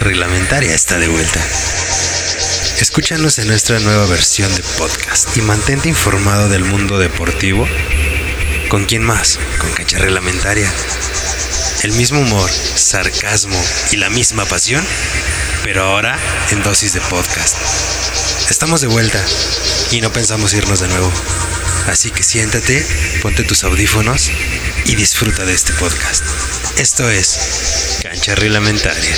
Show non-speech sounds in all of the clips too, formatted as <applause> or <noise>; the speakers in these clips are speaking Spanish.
reglamentaria está de vuelta. Escúchanos en nuestra nueva versión de podcast y mantente informado del mundo deportivo. ¿Con quién más? Con cancha reglamentaria. El mismo humor, sarcasmo y la misma pasión, pero ahora en dosis de podcast. Estamos de vuelta y no pensamos irnos de nuevo. Así que siéntate, ponte tus audífonos y disfruta de este podcast. Esto es Cancha Reglamentaria.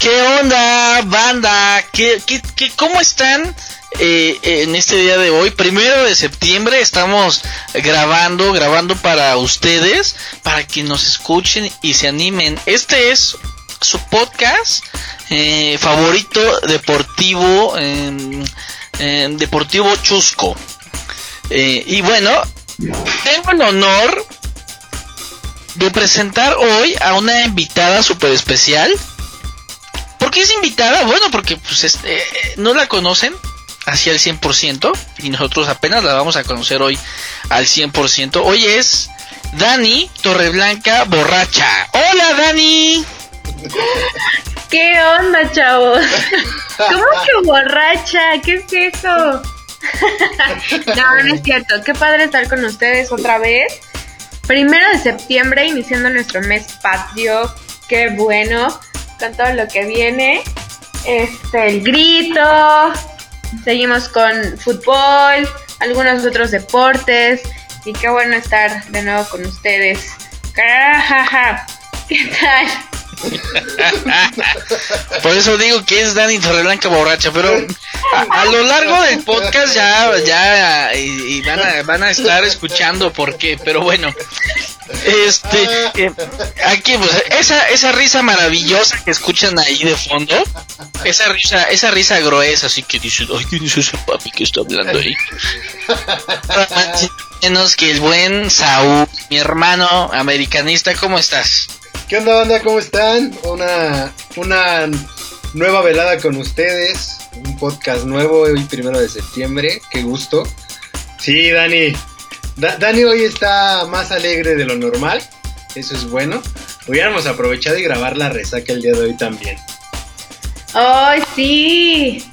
¿Qué onda, banda? ¿Qué, qué, qué, cómo están? Eh, en este día de hoy, primero de septiembre, estamos grabando, grabando para ustedes, para que nos escuchen y se animen. Este es su podcast eh, favorito deportivo, em, em, deportivo chusco. Eh, y bueno, tengo el honor de presentar hoy a una invitada super especial. ¿Por qué es invitada? Bueno, porque pues este, no la conocen hacia el 100% y nosotros apenas la vamos a conocer hoy al 100%. Hoy es Dani Torreblanca Borracha. Hola Dani. ¿Qué onda, chavos? ¿Cómo que borracha? ¿Qué es eso? no, no es cierto. Qué padre estar con ustedes otra vez. Primero de septiembre, iniciando nuestro mes patrio. Qué bueno. Con todo lo que viene. Este, el grito. Seguimos con fútbol. Algunos otros deportes. Y qué bueno estar de nuevo con ustedes. ¿Qué tal? <laughs> Por eso digo que es Dani Torreblanca borracha, pero a, lo largo del podcast ya, ya y, van, a, van a estar escuchando por qué, pero bueno, este, eh, aquí pues esa, esa risa maravillosa que escuchan ahí de fondo, esa risa, esa risa gruesa, así que dice, ay, ¿quién es ese papi que está hablando ahí? Menos que el buen Saúl, mi hermano americanista, ¿cómo estás? ¿Qué onda, banda? ¿Cómo están? Una, una nueva velada con ustedes. Un podcast nuevo hoy, primero de septiembre. Qué gusto. Sí, Dani. Da Dani hoy está más alegre de lo normal. Eso es bueno. Hubiéramos aprovechado y grabar la resaca el día de hoy también. ¡Ay, sí!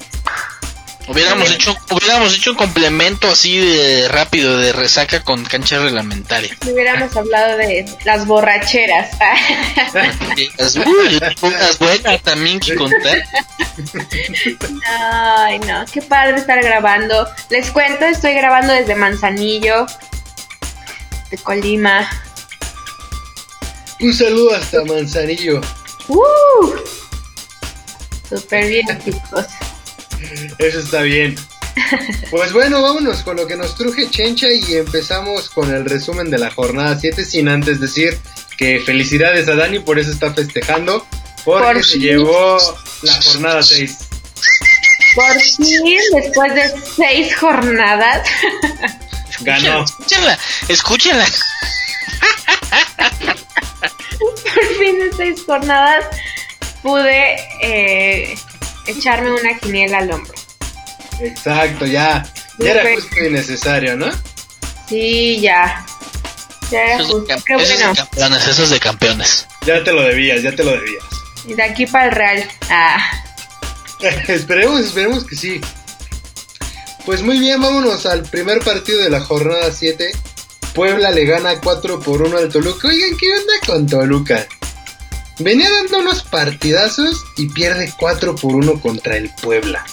Hubiéramos hecho, hubiéramos hecho un complemento así de rápido de resaca con cancha reglamentaria. Hubiéramos hablado de las borracheras. las, uy, unas buenas también que contar. Ay, no, qué padre estar grabando. Les cuento, estoy grabando desde Manzanillo, de Colima. Un saludo hasta Manzanillo. ¡Uh! Súper bien, chicos. Eso está bien. Pues bueno, vámonos con lo que nos truje Chencha y empezamos con el resumen de la jornada 7 sin antes decir que felicidades a Dani por eso está festejando porque por se fin. llevó la jornada 6. Por fin, después de 6 jornadas. Ganó. Escúchenla, escúchenla. por fin de 6 jornadas pude eh, echarme una quiniela al hombro. Exacto, ya. Ya era justo y necesario, ¿no? Sí, ya. Ya era Esos justo. de, Qué esos de bueno. campeones, esos de campeones. Ya te lo debías, ya te lo debías. Y de aquí para el Real. Ah. <laughs> esperemos, esperemos que sí. Pues muy bien, vámonos al primer partido de la jornada 7. Puebla le gana 4 por 1 al Toluca. Oigan, ¿qué onda con Toluca? Venía dando unos partidazos y pierde 4 por 1 contra el Puebla.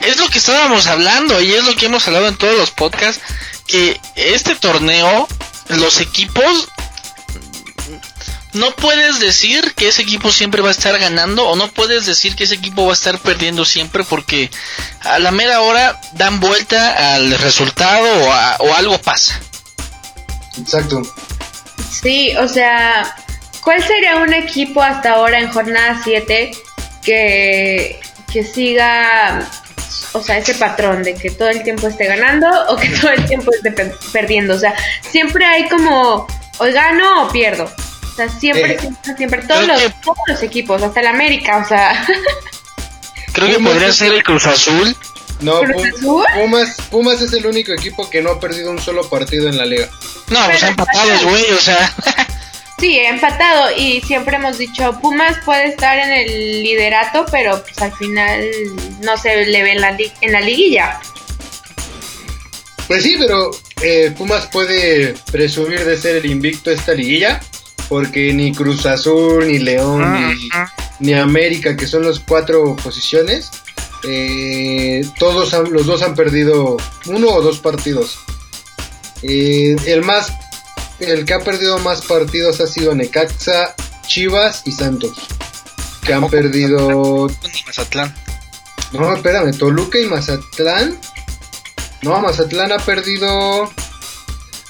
Es lo que estábamos hablando y es lo que hemos hablado en todos los podcasts, que este torneo, los equipos, no puedes decir que ese equipo siempre va a estar ganando o no puedes decir que ese equipo va a estar perdiendo siempre porque a la mera hora dan vuelta al resultado o, a, o algo pasa. Exacto. Sí, o sea, ¿cuál sería un equipo hasta ahora en jornada 7 que, que siga, o sea, ese patrón de que todo el tiempo esté ganando o que todo el tiempo esté per perdiendo? O sea, siempre hay como, o gano o pierdo. O sea, siempre, Eh, siempre, siempre, todos los, que- todos los equipos, hasta el América, o sea. Creo que podría ser el Cruz Azul No, ¿Cruz Pum- Azul? Pumas, Pumas es el único equipo que no ha perdido un solo partido en la liga. No, pues empatados, güey, o sea. Sí, empatado y siempre hemos dicho, Pumas puede estar en el liderato, pero pues al final no se le ve en la, li- en la liguilla. Pues sí, pero eh, Pumas puede presumir de ser el invicto de esta liguilla, porque ni Cruz Azul, ni León, ni, ni América, que son las cuatro posiciones, eh, todos han- los dos han perdido uno o dos partidos. Eh, el más, el que ha perdido más partidos ha sido Necaxa, Chivas y Santos, que han perdido Mazatlán. no, espérame, Toluca y Mazatlán. No, Mazatlán ha perdido.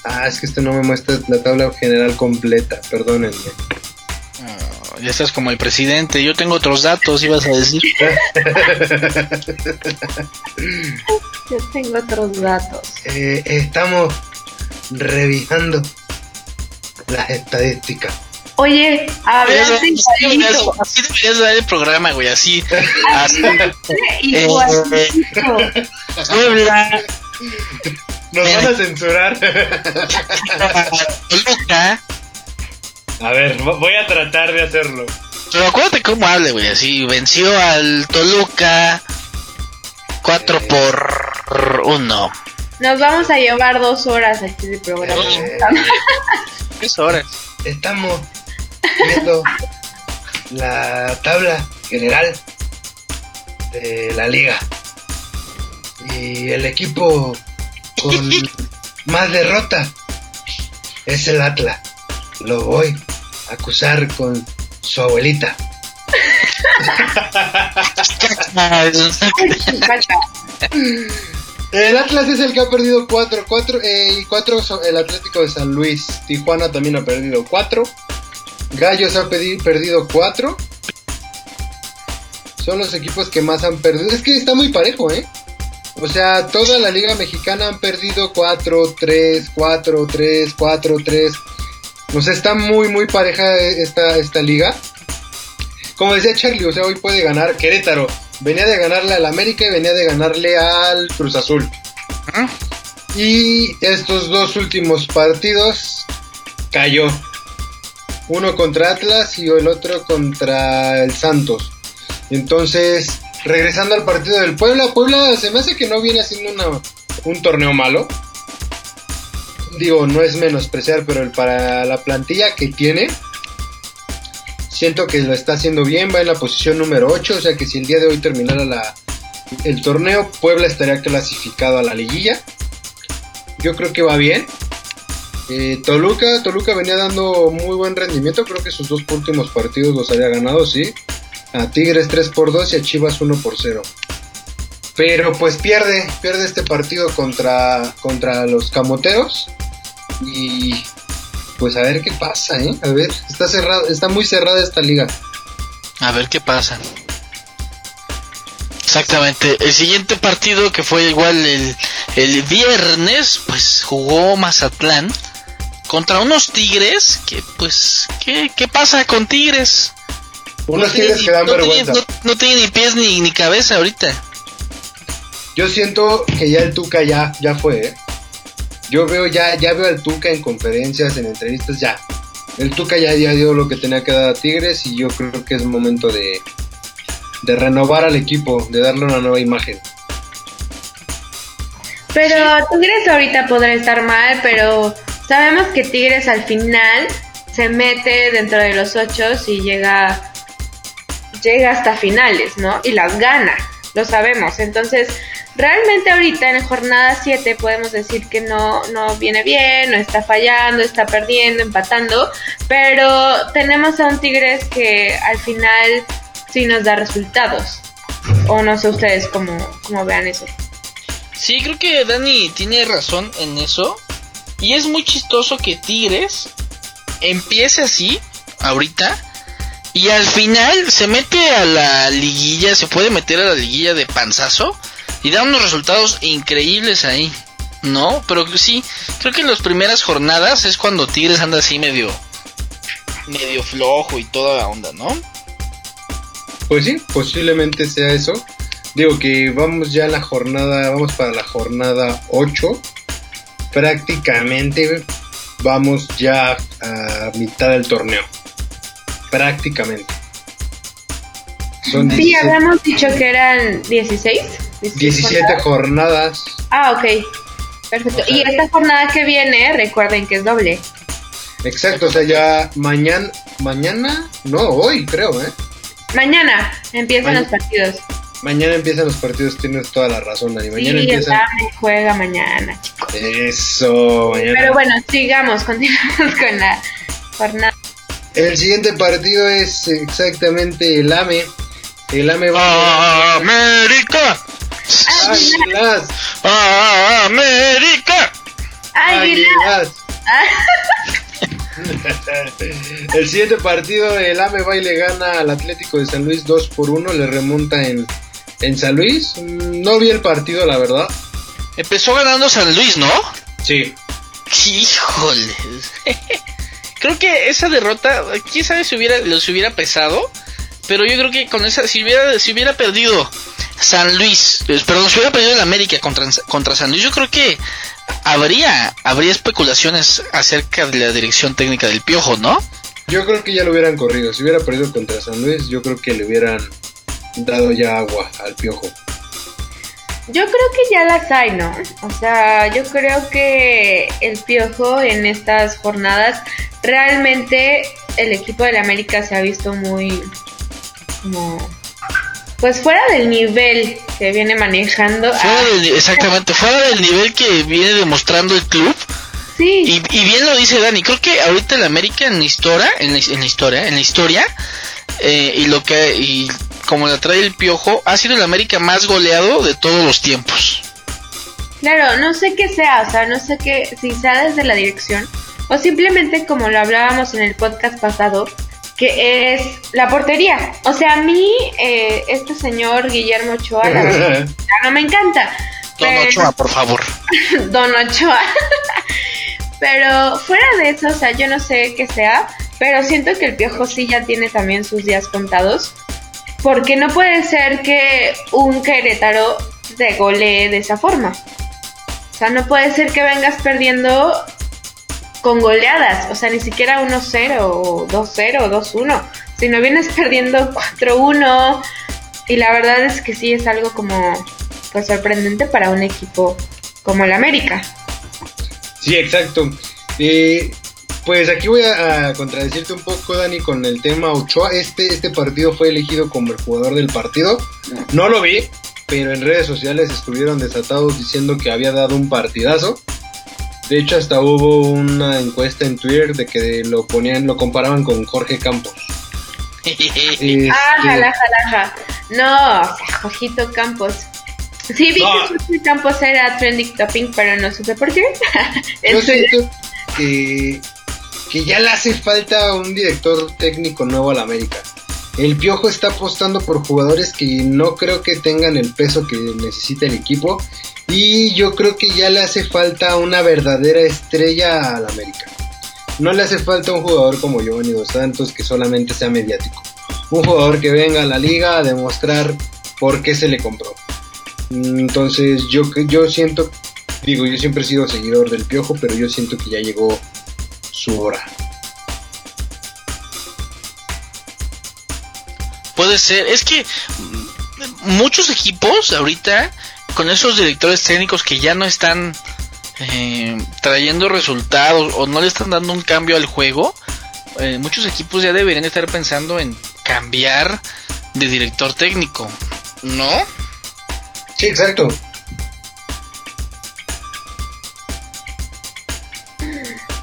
Ah, es que este no me muestra la tabla general completa, perdónenme. Ya estás como el presidente. Yo tengo otros datos, ibas a decir. <laughs> Yo tengo otros datos. Eh, estamos revisando las estadísticas. Oye, Así igualito, deberías- así deberías dar el programa, güey, así. así. <laughs> igualito. Puebla, Nos van a censurar. <laughs> Toluca. A ver, vo- voy a tratar de hacerlo. Pero acuérdate cómo hable, güey. Así venció al Toluca 4 por 1. Nos vamos a llevar dos horas aquí de programa. Eh, <laughs> 3 horas. estamos viendo la tabla general de la liga. Y el equipo con <laughs> más derrota es el Atlas. Lo voy a acusar con su abuelita. El Atlas es el que ha perdido 4, 4 y 4 el Atlético de San Luis. Tijuana también ha perdido 4. Gallos ha perdido 4. Son los equipos que más han perdido. Es que está muy parejo, ¿eh? O sea, toda la liga mexicana han perdido 4, 3, 4, 3, 4, 3. O sea, está muy, muy pareja esta, esta liga. Como decía Charlie, o sea, hoy puede ganar Querétaro. Venía de ganarle al América y venía de ganarle al Cruz Azul. Y estos dos últimos partidos cayó. Uno contra Atlas y el otro contra el Santos. Entonces, regresando al partido del Puebla, Puebla se me hace que no viene haciendo una- un torneo malo. Digo, no es menospreciar, pero el- para la plantilla que tiene, siento que lo está haciendo bien, va en la posición número 8, o sea que si el día de hoy terminara la, el torneo, Puebla estaría clasificado a la liguilla. Yo creo que va bien. Eh, Toluca, Toluca venía dando muy buen rendimiento, creo que sus dos últimos partidos los había ganado, sí. A Tigres 3 por 2 y a Chivas 1 por 0. Pero pues pierde, pierde este partido contra, contra los Camoteros. Y pues a ver qué pasa, ¿eh? A ver, está cerrado, está muy cerrada esta liga. A ver qué pasa. Exactamente. El siguiente partido que fue igual el, el viernes, pues jugó Mazatlán contra unos Tigres que pues ¿qué, qué pasa con Tigres? Unos No tiene Tigres ni- que dan no tiene- vergüenza. no- no tiene ni pies ni, ni cabeza ahorita. Yo siento que ya el Tuca ya, ya fue, ¿eh? Yo veo ya, ya veo al Tuca en conferencias, en entrevistas, ya. El Tuca ya, ya dio lo que tenía que dar a Tigres y yo creo que es momento de, de renovar al equipo, de darle una nueva imagen. Pero Tigres ahorita podrá estar mal, pero sabemos que Tigres al final se mete dentro de los ocho y llega, llega hasta finales, ¿no? Y las gana, lo sabemos. Entonces, realmente ahorita en jornada 7 podemos decir que no, no viene bien, no está fallando, está perdiendo, empatando, pero tenemos a un Tigres que al final sí nos da resultados. O no sé ustedes cómo, cómo vean eso. Sí, creo que Dani tiene razón en eso. Y es muy chistoso que Tigres empiece así, ahorita, y al final se mete a la liguilla, se puede meter a la liguilla de panzazo y da unos resultados increíbles ahí, ¿no? Pero sí, creo que en las primeras jornadas es cuando Tigres anda así medio, medio flojo y toda la onda, ¿no? Pues sí, posiblemente sea eso. Digo que vamos ya a la jornada, vamos para la jornada 8. Prácticamente vamos ya a mitad del torneo. Prácticamente. Son sí, habíamos dicho que eran 16. 17 jornadas. Ah, ok. Perfecto. y esta jornada que viene, recuerden que es doble. Exacto, o sea, ya mañana, mañana, no, hoy creo, ¿eh? Mañana empiezan los partidos. Mañana empiezan los partidos, tienes toda la razón, Dani. Mañana sí, empiezan. juega mañana, chicos. Eso, mañana. Pero bueno, sigamos, <laughs> continuamos con la jornada. El siguiente partido es exactamente el AME. El AME va ¡América! ¡Águilas! ¡América! ¡Águilas! <laughs> el siguiente partido, el AME va y le gana al Atlético de San Luis 2 por 1, le remonta en, en San Luis. No vi el partido, la verdad. Empezó ganando San Luis, ¿no? Sí. Híjole. <laughs> creo que esa derrota, quién sabe si hubiera, los hubiera pesado. Pero yo creo que con esa, si hubiera, si hubiera perdido San Luis, eh, perdón, si hubiera perdido el América contra, contra San Luis, yo creo que habría, habría especulaciones acerca de la dirección técnica del Piojo, ¿no? Yo creo que ya lo hubieran corrido. Si hubiera perdido contra San Luis, yo creo que le hubieran dado ya agua al Piojo. Yo creo que ya las hay, ¿no? O sea, yo creo que el Piojo en estas jornadas, realmente el equipo del América se ha visto muy como pues fuera del nivel que viene manejando. exactamente, fuera del nivel que viene demostrando el club. Sí. Y, bien lo dice Dani, creo que ahorita el América en la historia, en la, historia, en la historia, eh, y lo que, y como la trae el piojo, ha sido el América más goleado de todos los tiempos. Claro, no sé qué sea, o sea, no sé qué, si sea desde la dirección, o simplemente como lo hablábamos en el podcast pasado, que es la portería. O sea, a mí, eh, este señor Guillermo Ochoa, la verdad, <laughs> no me encanta. Don Ochoa, por favor. <laughs> Don Ochoa. pero fuera de eso, o sea, yo no sé qué sea, pero siento que el Piojo sí ya tiene también sus días contados. Porque no puede ser que un Querétaro te golee de esa forma. O sea, no puede ser que vengas perdiendo con goleadas, o sea, ni siquiera 1-0 o 2-0 o 2-1, sino vienes <laughs> perdiendo 4-1 y la verdad es que sí es algo como pues sorprendente para un equipo como el América. Sí, exacto. Eh, pues aquí voy a, contradecirte un poco, Dani, con el tema Ochoa. Este, este partido fue elegido como el jugador del partido. No lo vi, pero en redes sociales estuvieron desatados diciendo que había dado un partidazo. De hecho, hasta hubo una encuesta en Twitter de que lo ponían, lo comparaban con Jorge Campos. <laughs> este... Ah, jala, jala, No, o sea, Jorgito Campos. Sí, vi que Jorge Campos era trending topping, pero no supe por qué. <laughs> Yo siento que, que ya le hace falta un director técnico nuevo a la América. El Piojo está apostando por jugadores que no creo que tengan el peso que necesita el equipo y yo creo que ya le hace falta una verdadera estrella al América. No le hace falta un jugador como Giovanni Dos Santos que solamente sea mediático. Un jugador que venga a la liga a demostrar por qué se le compró. Entonces yo, yo siento, digo, yo siempre he sido seguidor del Piojo, pero yo siento que ya llegó su hora. Puede ser, es que muchos equipos ahorita con esos directores técnicos que ya no están eh, trayendo resultados o no le están dando un cambio al juego, eh, muchos equipos ya deberían estar pensando en cambiar de director técnico, ¿no? Sí, exacto.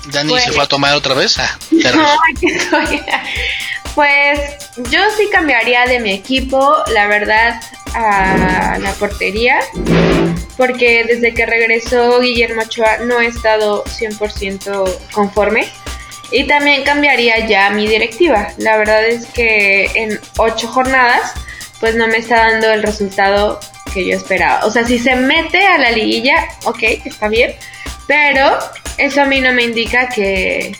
Dani se fue a tomar otra vez. Ah, <laughs> pues yo sí cambiaría de mi equipo, la verdad a la portería, porque desde que regresó Guillermo Ochoa no he estado 100% conforme. Y también cambiaría ya mi directiva. La verdad es que en ocho jornadas, pues no me está dando el resultado que yo esperaba. O sea, si se mete a la liguilla, ok, está bien. Pero eso a mí no me indica que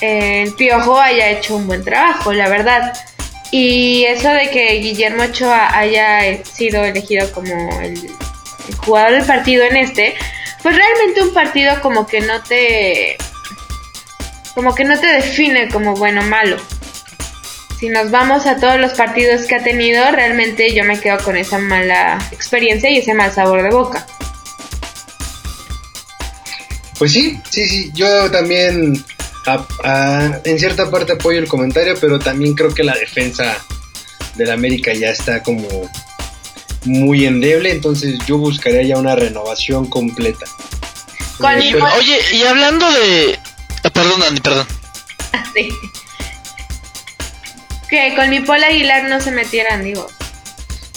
el Piojo haya hecho un buen trabajo, la verdad. Y eso de que Guillermo Ochoa haya sido elegido como el, jugador del partido en este, pues realmente un partido como que no te como que no te define como bueno o malo. Si nos vamos a todos los partidos que ha tenido, realmente yo me quedo con esa mala experiencia y ese mal sabor de boca. Pues sí, sí, sí, yo también a- a- en cierta parte apoyo el comentario, pero también creo que la defensa del América ya está como muy endeble, entonces yo buscaría ya una renovación completa. Eh, Y, pero- oye, y hablando de... ah, Perdón, Dani, perdón. Sí. Que con mi Paul Aguilar no se metieran, digo.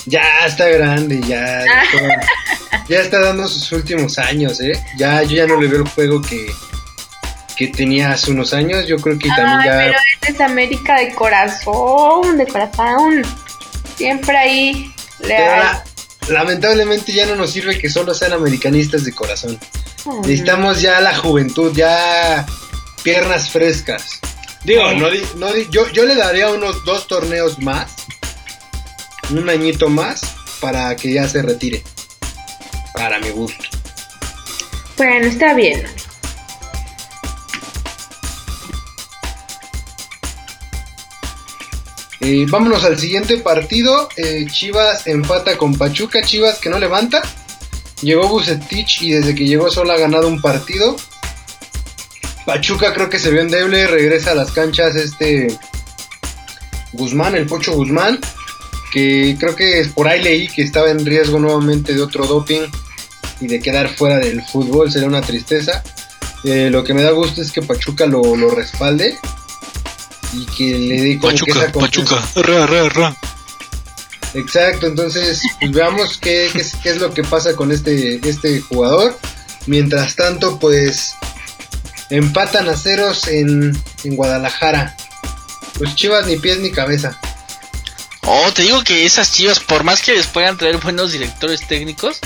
Ya está grande, ya, ya, está, ya está dando sus últimos años, ¿eh? Ya, yo ya no le veo el juego que, que tenía hace unos años, yo creo que también ya... pero él es América de corazón, de corazón. Siempre ahí leal. la- lamentablemente ya no nos sirve que solo sean americanistas de corazón. Necesitamos ya la juventud, ya piernas frescas. Digo, no, no yo, yo le daría unos dos torneos más, un añito más, para que ya se retire. Para mi gusto. Bueno, está bien. Vámonos al siguiente partido. Eh, Chivas empata con Pachuca. Chivas que no levanta. Llegó Bucetich y desde que llegó solo ha ganado un partido. Pachuca creo que se vio endeble. Regresa a las canchas este Guzmán, el Pocho Guzmán. Que creo que por ahí leí que estaba en riesgo nuevamente de otro doping y de quedar fuera del fútbol. Sería una tristeza. Eh, lo que me da gusto es que Pachuca lo respalde y que le dé como que esa confianza. Ra, ra, ra. Exacto, entonces pues veamos qué, qué es, qué es lo que pasa con este, este jugador. Mientras tanto, pues empatan a ceros en, en Guadalajara. Pues Chivas ni pies ni cabeza. Oh, te digo que esas chivas, por más que les puedan traer buenos directores técnicos,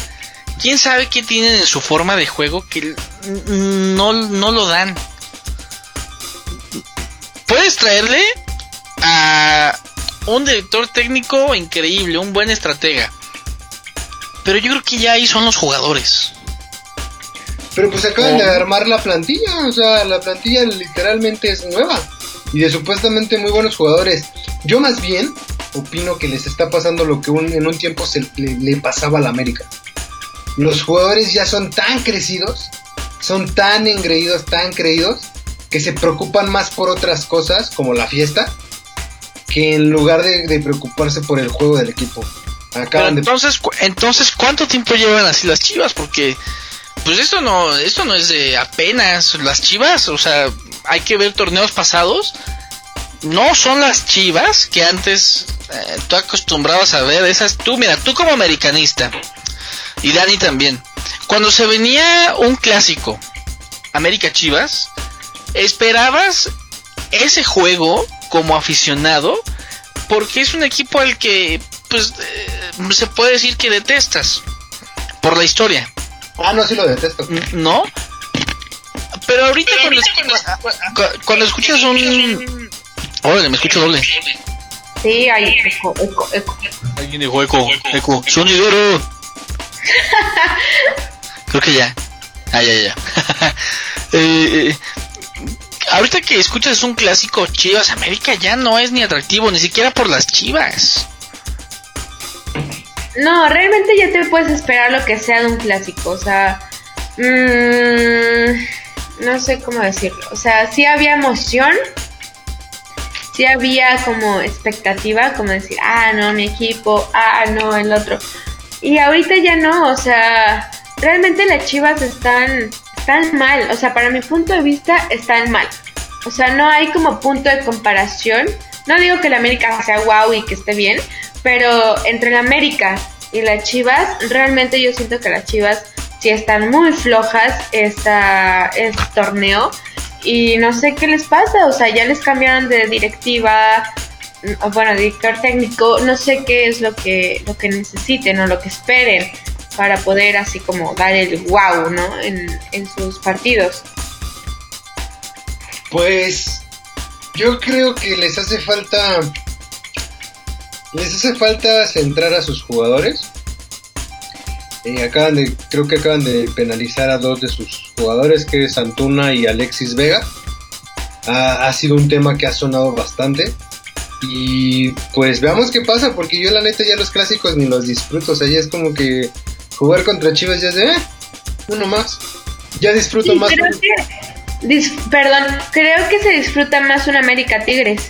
quién sabe qué tienen en su forma de juego que no, no lo dan. Puedes traerle a un director técnico increíble, un buen estratega. Pero yo creo que ya ahí son los jugadores. Pero pues acaban de armar la plantilla, o sea, la plantilla literalmente es nueva y de supuestamente muy buenos jugadores. Yo más bien opino que les está pasando lo que un- en un tiempo se le, le pasaba a la América. Los jugadores ya son tan crecidos, son tan engreídos, tan creídos, que se preocupan más por otras cosas como la fiesta, que en lugar de, de preocuparse por el juego del equipo. Pero entonces, cu- entonces, ¿cuánto tiempo llevan así las chivas? Porque, pues esto no, esto no es de apenas. Las chivas, o sea, hay que ver torneos pasados. No son las chivas que antes eh, tú acostumbrabas a ver. Esas, tú, mira, tú como americanista y Dani también. Cuando se venía un clásico, América Chivas, esperabas ese juego como aficionado porque es un equipo al que pues eh, se puede decir que detestas por la historia, Ah, no, sí lo detesto. ¿no? Pero ahorita, cuando, cuando escuchas un... Órale, me escucho doble. Sí, hay eco, eco, eco. Alguien dijo eco, eco, sonidero. <laughs> Creo que ya. Ah, ya, ya. <laughs> Eh, eh, ahorita que escuchas un clásico Chivas América ya no es ni atractivo, ni siquiera por las Chivas. No, realmente ya te puedes esperar lo que sea de un clásico. O sea, mm, no sé cómo decirlo. O sea, sí había emoción. Sí había como expectativa, como decir, ah, no, mi equipo, ah, no, el otro. Y ahorita ya no, o sea, realmente las chivas están, están mal. O sea, para mi punto de vista, están mal. O sea, no hay como punto de comparación. No digo que la América sea guau y que esté bien, pero entre la América y las Chivas, realmente yo siento que las Chivas sí están muy flojas esta, este torneo. Y no sé qué les pasa, o sea, ya les cambiaron de directiva, bueno, director técnico, no sé qué es lo que, lo que necesiten o lo que esperen para poder así como dar el wow, ¿no? En, en sus partidos. Pues yo creo que les hace falta les hace falta centrar a sus jugadores. Eh, acaban de, creo que acaban de penalizar a dos de sus jugadores, que es Antuna y Alexis Vega. Ha, ha sido un tema que ha sonado bastante. Y pues veamos qué pasa, porque yo la neta ya los clásicos ni los disfruto. O sea, ya es como que jugar contra Chivas ya es de, eh, uno más. Ya disfruto Sí, más. creo que, dis- perdón, creo que se disfruta más un América Tigres.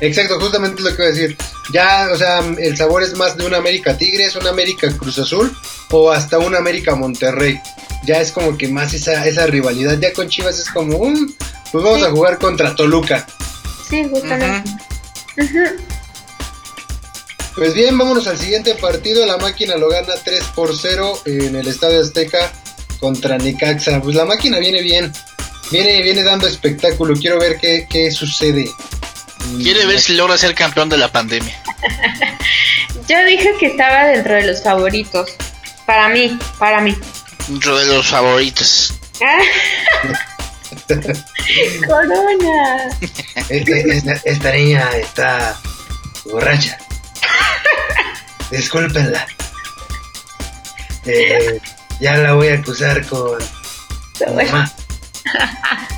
Exacto, justamente lo que iba a decir. Ya, o sea, el sabor es más de un América Tigres, un América Cruz Azul o hasta un América Monterrey. Ya es como que más esa, esa rivalidad. Ya con Chivas es como, un pues vamos Sí. a jugar contra Toluca. Sí, justamente. Pues bien, vámonos al siguiente partido. La máquina lo gana 3 por 0 en el Estadio Azteca contra Necaxa. Pues la máquina viene bien. Viene, viene dando espectáculo. Quiero ver qué, qué sucede. Quiere ver si logra ser campeón de la pandemia. <laughs> Yo dije que estaba dentro de los favoritos. Para mí, para mí. Dentro de los favoritos. <laughs> Corona. Esta, esta niña está borracha. Discúlpenla. Eh, ya la voy a acusar con su mamá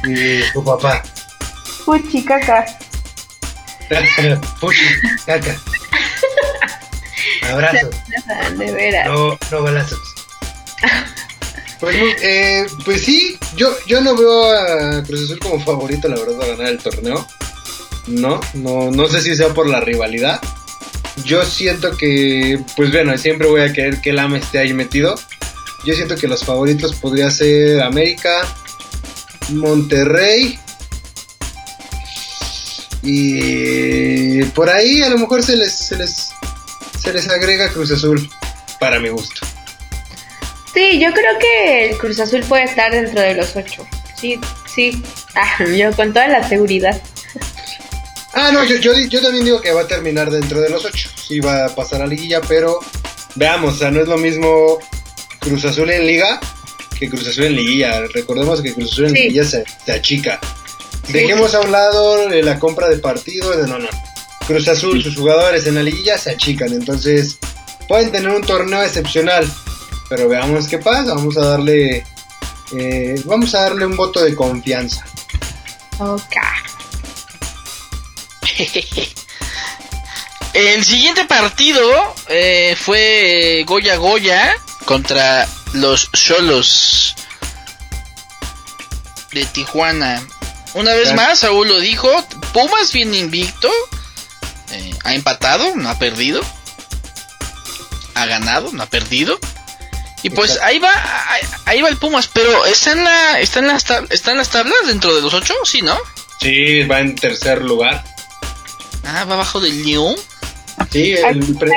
y su papá. Puchi, caca. <laughs> Puchi, caca. Abrazos. De veras. No, no balazos. Pues, eh, pues sí, yo, yo no veo a Cruz Azul como favorito, la verdad, a ganar el torneo. No, no, no sé si sea por la rivalidad. Yo siento que, pues bueno, siempre voy a querer que el AME esté ahí metido. Yo siento que los favoritos podría ser América, Monterrey. Y por ahí a lo mejor se les, se les, se les agrega Cruz Azul, para mi gusto. Sí, yo creo que el Cruz Azul puede estar dentro de los ocho. Sí, sí. Ah, <laughs> yo con toda la seguridad. Ah, no, yo, yo, di- yo también digo que va a terminar dentro de los ocho. Sí va a pasar a liguilla, pero veamos, o sea, no es lo mismo Cruz Azul en liga que Cruz Azul en liguilla. Recordemos que Cruz Azul en Sí. liguilla se, se achica. Dejemos a un lado eh, la compra de partidos, de- no, no. Cruz Azul, sus jugadores en la liguilla se achican, entonces pueden tener un torneo excepcional, pero veamos qué pasa. Vamos a darle, eh, vamos a darle un voto de confianza. Ok. <laughs> El siguiente partido eh, fue Goya Goya contra los Solos de Tijuana. Una vez más, Saúl lo dijo, Pumas viene invicto, eh, ha empatado, no ha perdido, ha ganado, no ha perdido. Y pues Exacto. ahí va, ahí, ahí va el Pumas, pero está en la, está en las, tab- está en las tablas dentro de los ocho, sí, ¿no? Sí, va en tercer lugar. Ah, va abajo del León. Sí, el, pre-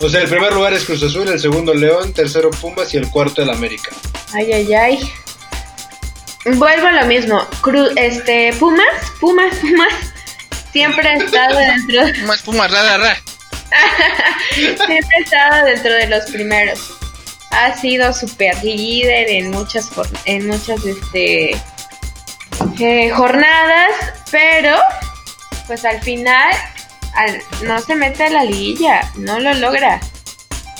o sea, el primer lugar es Cruz Azul, el segundo León, tercero Pumas y el cuarto el América. Ay, ay, ay. Vuelvo a lo mismo. Cru- este, Pumas, Pumas, Pumas. Siempre ha estado <laughs> dentro, Pumas, Pumas, ra, ra, ra. <laughs> siempre ha estado dentro de los primeros. Ha sido super líder en muchas, en muchas, este, eh, jornadas, pero, pues al final, al- no se mete a la liguilla, no lo logra.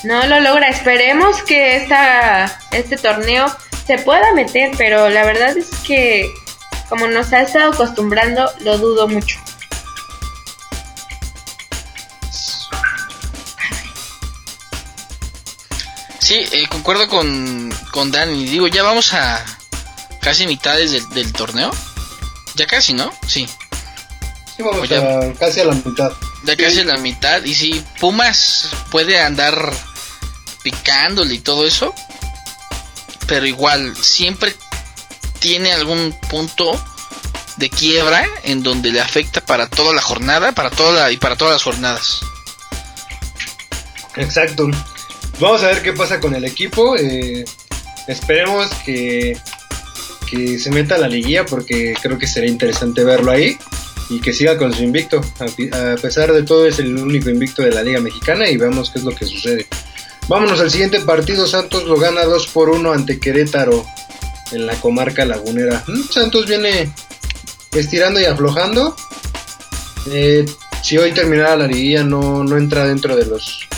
No lo logra. Esperemos que esta, este torneo se pueda meter, pero la verdad es que como nos ha estado acostumbrando, lo dudo mucho. Sí, eh, concuerdo con, con Dani. Digo, ya vamos a casi mitades del, del torneo. Ya casi, ¿no? Sí, Sí, vamos Oye. a, casi a la mitad. ya casi la mitad. Y si Pumas puede andar picándole y todo eso, pero igual siempre tiene algún punto de quiebra en donde le afecta para toda la jornada, para toda la- y para todas las jornadas. Exacto. Vamos a ver qué pasa con el equipo. eh, esperemos que, que se meta a la liguilla porque creo que sería interesante verlo ahí y que siga con su invicto. A, pesar de todo es el único invicto de la Liga Mexicana y veamos qué es lo que sucede. Vámonos al siguiente partido. Santos lo gana 2 por 1 ante Querétaro en la comarca lagunera. Mm, Santos viene estirando y aflojando. Eh, si hoy terminara la liguilla no, no entra dentro de los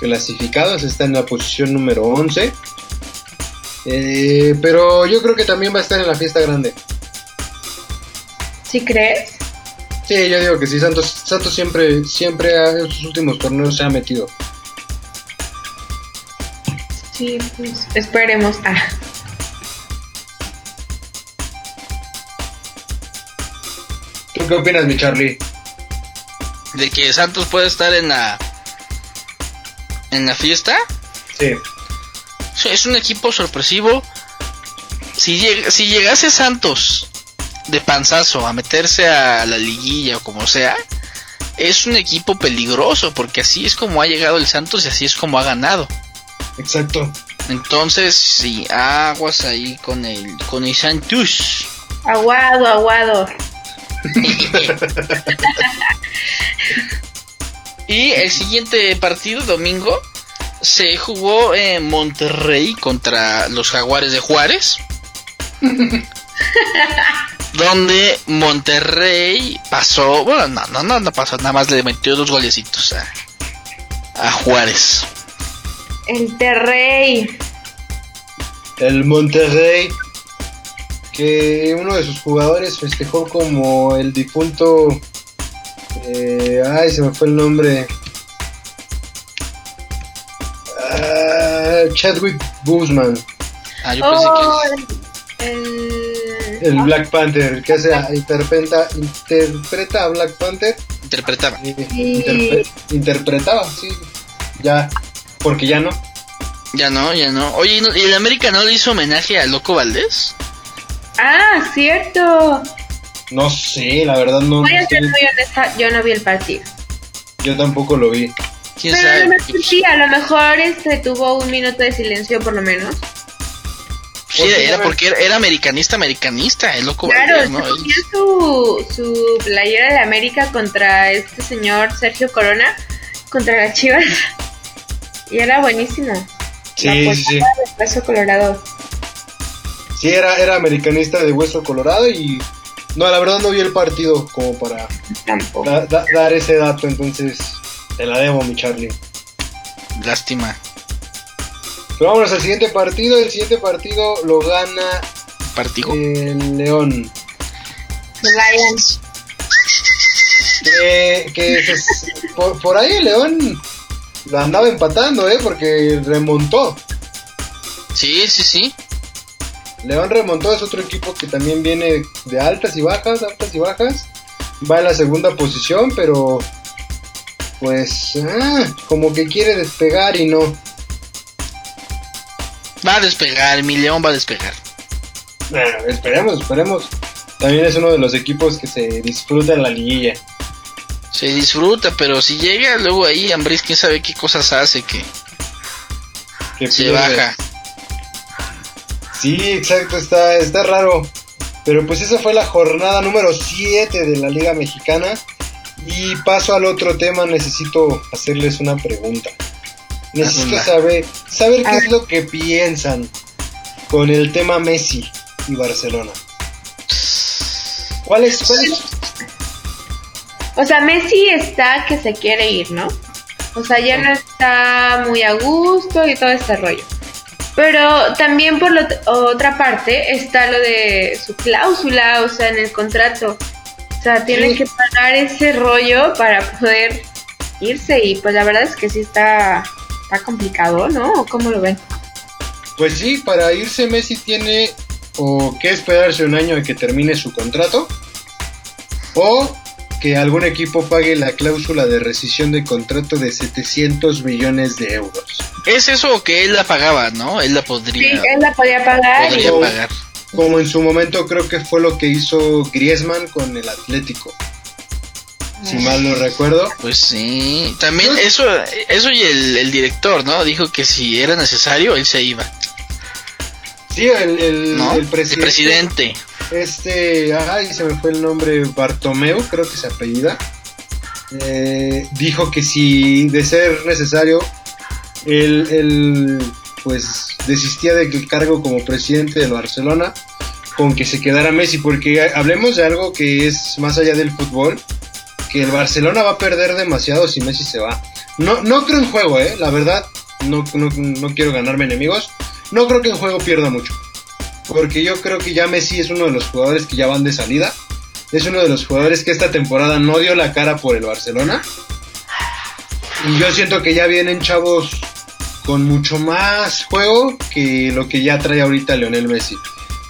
clasificados, está en la posición número 11. Eh, pero yo creo que también va a estar en la fiesta grande. ¿Sí crees? Sí, yo digo que sí, Santos, Santos siempre, siempre en sus últimos torneos se ha metido. Sí, pues esperemos. Ah. ¿Tú qué opinas, mi Charlie? De que Santos puede estar en la en la fiesta. Sí. Sí, Es un equipo sorpresivo. Si, lleg- si llegase Santos de panzazo a meterse a la liguilla o como sea, es un equipo peligroso porque así es como ha llegado el Santos y así es como ha ganado. Exacto. Entonces, sí, aguas ahí con el con el Santos. Aguado, aguado. <laughs> Y el siguiente partido, domingo, se jugó en Monterrey contra los Jaguares de Juárez. <laughs> donde Monterrey pasó, bueno, no, no, no, no pasó, nada más le metió dos golecitos a, a Juárez. El Terrey. El Monterrey, que uno de sus jugadores festejó como el difunto. eh, ay, se me fue el nombre. Ah, Chadwick Boseman, Ah, yo pensé Oh, que el, el Black Panther, que hace, interpreta, interpreta a Black Panther. interpretaba. eh, interpre- interpretaba, sí. Ya, porque ya no. Ya no, ya no. Oye, ¿y no- ¿y el América no le hizo homenaje a Loco Valdés? Ah, cierto. No sé, la verdad no. Voy a ser muy honesta, yo no vi el partido. Yo tampoco lo vi. ¿Quién Pero a lo sabe? mejor sí, a lo mejor este tuvo un minuto de silencio por lo menos. Sí, era porque era, era americanista, americanista, el Loco Claro, su, su playera de América contra este señor Sergio Corona, contra las Chivas. <laughs> Y era buenísimo. Sí, La sí, de Hueso Colorado. Sí, era, era americanista de hueso colorado y... No, la verdad no vi el partido como para Tampoco. da- da- dar ese dato, entonces te la debo, mi Charlie. Lástima. Pero vámonos al siguiente partido. El siguiente partido lo gana Partido. el León. Ryan. Que, que se- por, por ahí el León lo andaba empatando, ¿eh? Porque remontó. Sí, sí, sí. León remontó, es otro equipo que también viene de altas y bajas, altas y bajas. Va en la segunda posición, pero pues ah, como que quiere despegar y no. Va a despegar, mi León va a despegar. Bueno, esperemos, esperemos. También es uno de los equipos que se disfruta en la liguilla. Se disfruta, pero si llega luego ahí Ambris, quién sabe qué cosas hace que Que se baja. Sí, exacto, está, está raro. Pero pues esa fue la jornada número 7 de la Liga Mexicana. Y paso al otro tema, necesito hacerles una pregunta. Necesito saber, saber qué es lo que piensan con el tema Messi y Barcelona. ¿Cuál es, cuál es- O sea, Messi está que se quiere ir, ¿no? O sea, ya no está muy a gusto y todo este rollo. Pero también por la otra parte está lo de su cláusula, o sea, en el contrato. O sea, tiene Sí. que pagar ese rollo para poder irse y pues la verdad es que sí está, está complicado, ¿no? ¿O ¿Cómo lo ven? Pues sí, para irse Messi tiene o que esperarse un año a que termine su contrato o que algún equipo pague la cláusula de rescisión de contrato de 700 millones de euros. Es eso que él la pagaba, ¿no? Él la Sí, podría, él la podía pagar y podría o- pagar. Como en su momento creo que fue lo que hizo Griezmann con el Atlético. Si mal no recuerdo. Pues sí. También eso, eso y el, el director, ¿no? Dijo que si era necesario, él se iba. Sí, el, el, ¿No? el El presidente. presidente. Este, ay, se me fue el nombre, Bartomeu, creo que se apellida. eh, dijo que si de ser necesario, él, él, pues desistía del cargo como presidente del Barcelona con que se quedara Messi, porque hablemos de algo que es más allá del fútbol, que el Barcelona va a perder demasiado si Messi se va. No, no creo en juego, eh, la verdad, no, no, no quiero ganarme enemigos. No creo que en juego pierda mucho. Porque yo creo que ya Messi es uno de los jugadores que ya van de salida. Es uno de los jugadores que esta temporada no dio la cara por el Barcelona. Y yo siento que ya vienen chavos con mucho más juego que lo que ya trae ahorita Leonel Messi.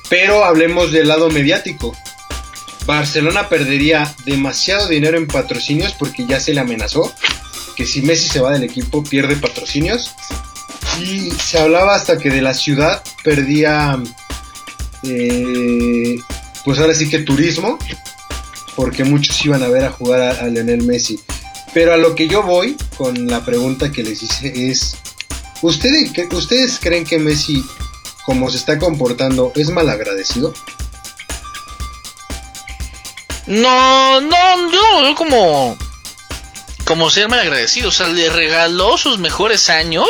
Pero hablemos del lado mediático. Barcelona perdería demasiado dinero en patrocinios porque ya se le amenazó que si Messi se va del equipo pierde patrocinios. Y se hablaba hasta que de la ciudad perdía, eh, pues ahora sí que turismo, porque muchos iban a ver a jugar a, a Lionel Messi. Pero a lo que yo voy con la pregunta que les hice es, ¿ustedes, ¿ustedes creen que Messi, como se está comportando, es malagradecido? No, no, yo como como ser malagradecido, o sea, le regaló sus mejores años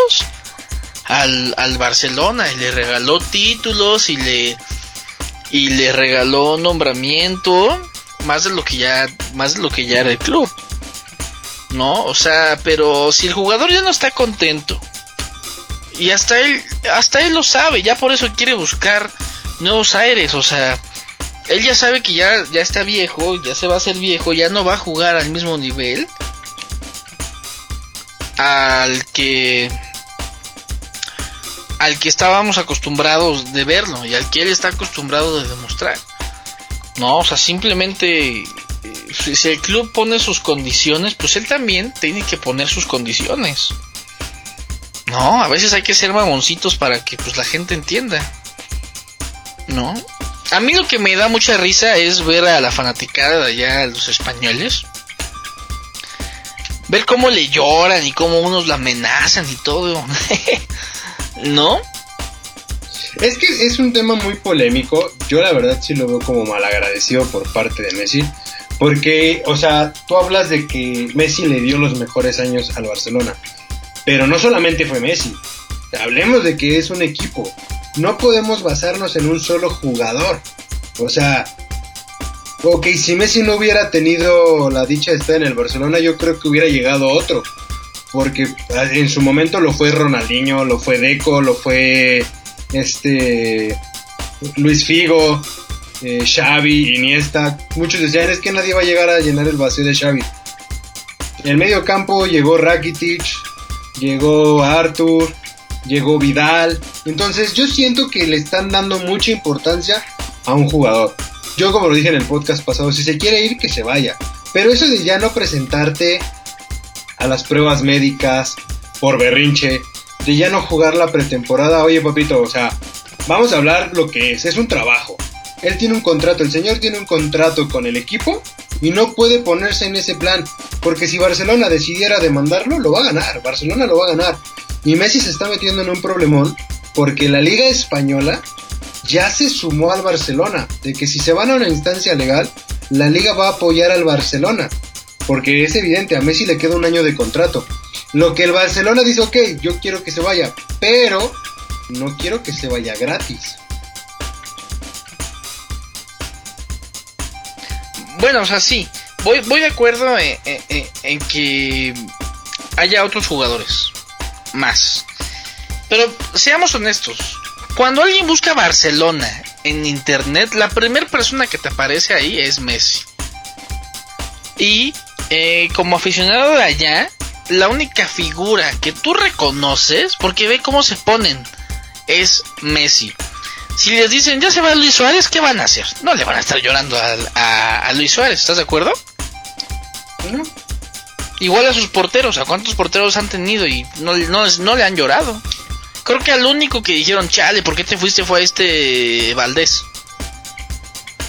al, al Barcelona y le regaló títulos y le y le regaló nombramiento más de lo que ya más de lo que ya era el club. ¿No? O sea, pero si el jugador ya no está contento y hasta él hasta él lo sabe, ya por eso quiere buscar nuevos aires, o sea, él ya sabe que ya ya está viejo, ya se va a hacer viejo, ya no va a jugar al mismo nivel al que al que estábamos acostumbrados de verlo y al que él está acostumbrado de demostrar. No, o sea, simplemente eh, si el club pone sus condiciones, pues él también tiene que poner sus condiciones. No, a veces hay que ser mamoncitos para que pues la gente entienda. ¿No? A mí lo que me da mucha risa es ver a la fanaticada de allá, los españoles, ver cómo le lloran y cómo unos la amenazan y todo. <laughs> ¿No? Es que es un tema muy polémico. Yo la verdad sí lo veo como malagradecido por parte de Messi. Porque, o sea, tú hablas de que Messi le dio los mejores años al Barcelona. Pero no solamente fue Messi. Hablemos de que es un equipo. No podemos basarnos en un solo jugador. O sea, ok, si Messi no hubiera tenido la dicha de estar en el Barcelona, yo creo que hubiera llegado otro. Porque en su momento lo fue Ronaldinho, lo fue Deco, lo fue este Luis Figo, eh, Xavi, Iniesta. Muchos decían es que nadie va a llegar a llenar el vacío de Xavi. En el medio campo llegó Rakitic, llegó Arthur, llegó Vidal. Entonces yo siento que le están dando mucha importancia a un jugador. Yo como lo dije en el podcast pasado, si se quiere ir, que se vaya. Pero eso de ya no presentarte a las pruebas médicas por berrinche, de ya no jugar la pretemporada, oye papito, o sea, vamos a hablar lo que es, es un trabajo. Él tiene un contrato, el señor tiene un contrato con el equipo y no puede ponerse en ese plan, porque si Barcelona decidiera demandarlo, lo va a ganar, Barcelona lo va a ganar. Y Messi se está metiendo en un problemón porque la liga española ya se sumó al Barcelona, de que si se van a una instancia legal, la liga va a apoyar al Barcelona, porque es evidente, a Messi le queda un año de contrato. Lo que el Barcelona dice, ok, yo quiero que se vaya, pero no quiero que se vaya gratis. Bueno, o sea, sí, voy, voy de acuerdo en, en, en que haya otros jugadores, más. Pero seamos honestos, cuando alguien busca Barcelona en internet, la primera persona que te aparece ahí es Messi. Y eh, como aficionado de allá, la única figura que tú reconoces, porque ve cómo se ponen, es Messi. Si les dicen ya se va Luis Suárez, ¿qué van a hacer? No le van a estar llorando a, Luis Suárez, ¿estás de acuerdo? Igual a sus porteros, ¿a cuántos porteros han tenido y no, no, no le han llorado? Creo que al único que dijeron, chale, ¿por qué te fuiste fue a este Valdés?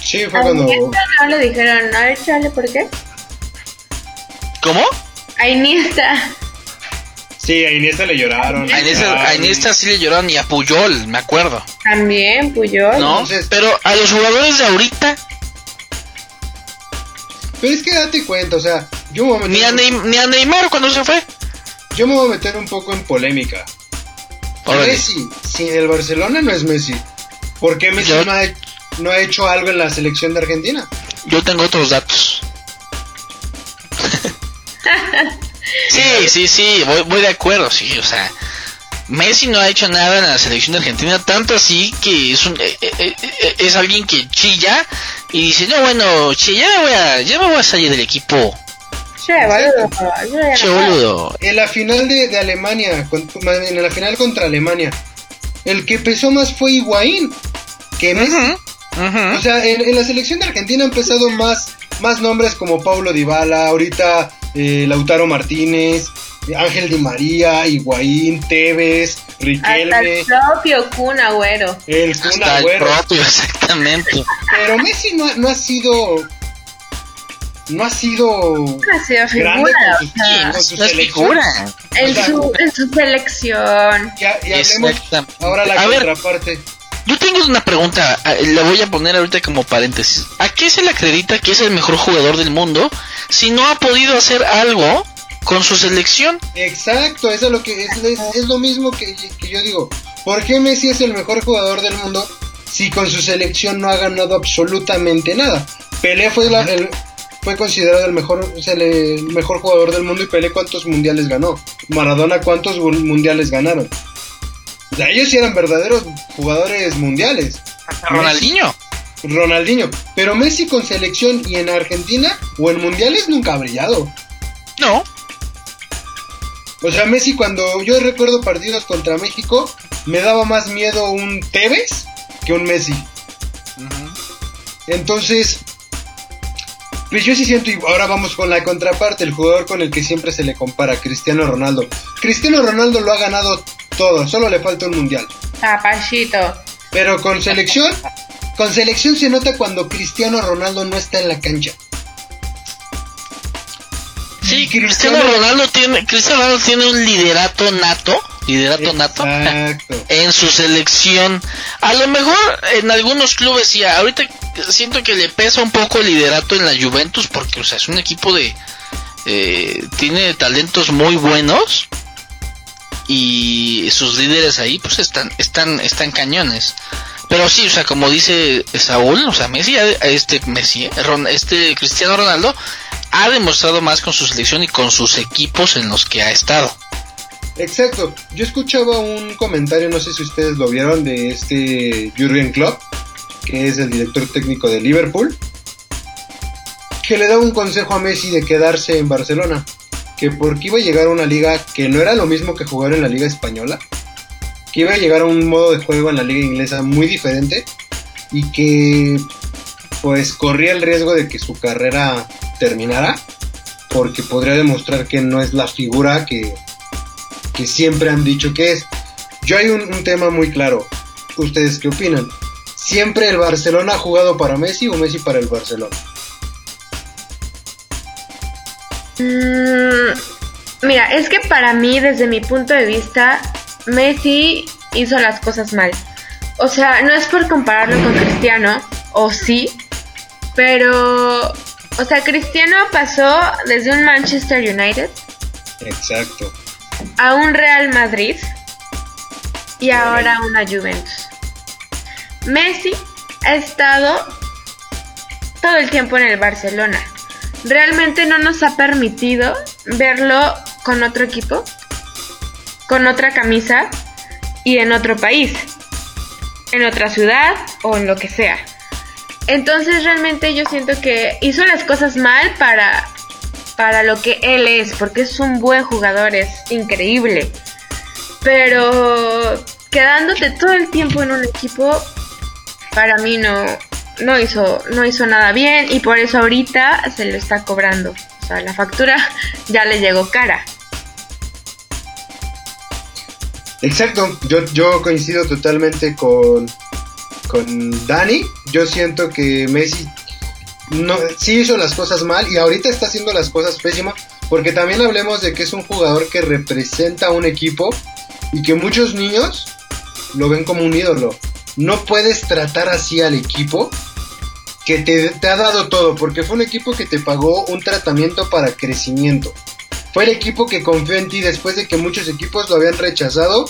Sí, fue cuando... A Iniesta no le dijeron, a ver, chale, ¿por qué? ¿Cómo? A Iniesta. Sí, a Iniesta le lloraron. A Iniesta, a Iniesta sí le lloraron y a Puyol, me acuerdo. También, Puyol. ¿No? Entonces- Pero a los jugadores de ahorita, Pero es que date cuenta, o sea, yo me voy a ni a, meter, Neym- ni a Neymar cuando se fue. yo me voy a meter un poco en polémica. Órale. Messi, sin el Barcelona no es Messi. ¿Por qué Messi Yo- no, ha, no ha hecho algo en la selección de Argentina? Yo tengo otros datos. <laughs> Sí, sí, sí, voy, voy de acuerdo, sí, o sea, Messi no ha hecho nada en la selección de Argentina, tanto así que es un, eh, eh, eh, es alguien que chilla y dice, no, bueno, ya me voy a, ya me voy a salir del equipo. Che, boludo. Che. En la final de, de Alemania, con- en la final contra Alemania, el que pesó más fue Higuaín que Messi. O sea, en, en la selección de Argentina han empezado más, más nombres como Paulo Dybala, ahorita eh, Lautaro Martínez, Ángel Di María, Higuaín, Tevez, Hasta Riquelme, el propio Kun Agüero. el Kun Hasta el propio, <laughs> exactamente. Pero Messi no, no ha sido... No ha sido Ha sido grande figura. con o su, sea, con su No es selección. figura. en, o sea, su, en su selección. Ya, y hablemos Exactamente. ahora la A ver, contraparte. Yo tengo una pregunta, eh, la voy a poner ahorita como paréntesis. ¿A qué se le acredita que es el mejor jugador del mundo si no ha podido hacer algo con su selección? Exacto, eso es lo que es, es, es lo mismo que, que yo digo. ¿Por qué Messi es el mejor jugador del mundo si con su selección no ha ganado absolutamente nada? Pelé fue la- el- fue considerado el mejor el mejor jugador del mundo y Pelé cuántos mundiales ganó. Maradona cuántos mundiales ganaron. O sea, ellos sí eran verdaderos jugadores mundiales. Ronaldinho. Ronaldinho, pero Messi con selección y en Argentina o en mundiales nunca ha brillado. No. O sea, Messi cuando yo recuerdo partidos contra México, me daba más miedo un Tevez que un Messi. Entonces, pues yo sí siento, y ahora vamos con la contraparte, el jugador con el que siempre se le compara, Cristiano Ronaldo. Cristiano Ronaldo lo ha ganado todo, solo le falta un mundial. Zapallito. Pero con selección, con selección se nota cuando Cristiano Ronaldo no está en la cancha. Sí, Cristiano Ronaldo tiene, Cristiano Ronaldo tiene un liderato nato, liderato nato en su selección. A lo mejor en algunos clubes sí, ahorita siento que le pesa un poco el liderato en la Juventus porque, o sea, es un equipo de eh, tiene talentos muy buenos y sus líderes ahí pues están están están cañones. Pero sí, o sea, como dice Saúl, o sea, Messi, este Messi, eh, este Cristiano Ronaldo ha demostrado más con su selección y con sus equipos en los que ha estado. Exacto. Yo escuchaba un comentario, no sé si ustedes lo vieron, de este Jurgen Klopp, que es el director técnico de Liverpool, que le daba un consejo a Messi de quedarse en Barcelona, que porque iba a llegar a una liga que no era lo mismo que jugar en la liga española, que iba a llegar a un modo de juego en la liga inglesa muy diferente y que pues corría el riesgo de que su carrera terminara porque podría demostrar que no es la figura que, que siempre han dicho que es. Yo hay un, un tema muy claro. ¿Ustedes qué opinan? ¿Siempre el Barcelona ha jugado para Messi o Messi para el Barcelona? Mm, mira, es que para mí, desde mi punto de vista, Messi hizo las cosas mal. O sea, no es por compararlo con Cristiano, o sí, pero, o sea, Cristiano pasó desde un Manchester United Exacto. A un Real Madrid y ahora a una Juventus. Messi ha estado todo el tiempo en el Barcelona. Realmente no nos ha permitido verlo con otro equipo, con otra camisa y en otro país, en otra ciudad o en lo que sea. Entonces realmente yo siento que hizo las cosas mal para para lo que él es, porque es un buen jugador, es increíble. Pero quedándote todo el tiempo en un equipo, para mí no, no hizo, no hizo nada bien y por eso ahorita se lo está cobrando. O sea, la factura <laughs> ya le llegó cara. Exacto. Yo, yo coincido totalmente con, con Dani. Yo siento que Messi no, sí hizo las cosas mal y ahorita está haciendo las cosas pésimas. Porque también hablemos de que es un jugador que representa a un equipo y que muchos niños lo ven como un ídolo. No puedes tratar así al equipo que te, te ha dado todo, porque fue un equipo que te pagó un tratamiento para crecimiento. Fue el equipo que confió en ti después de que muchos equipos lo habían rechazado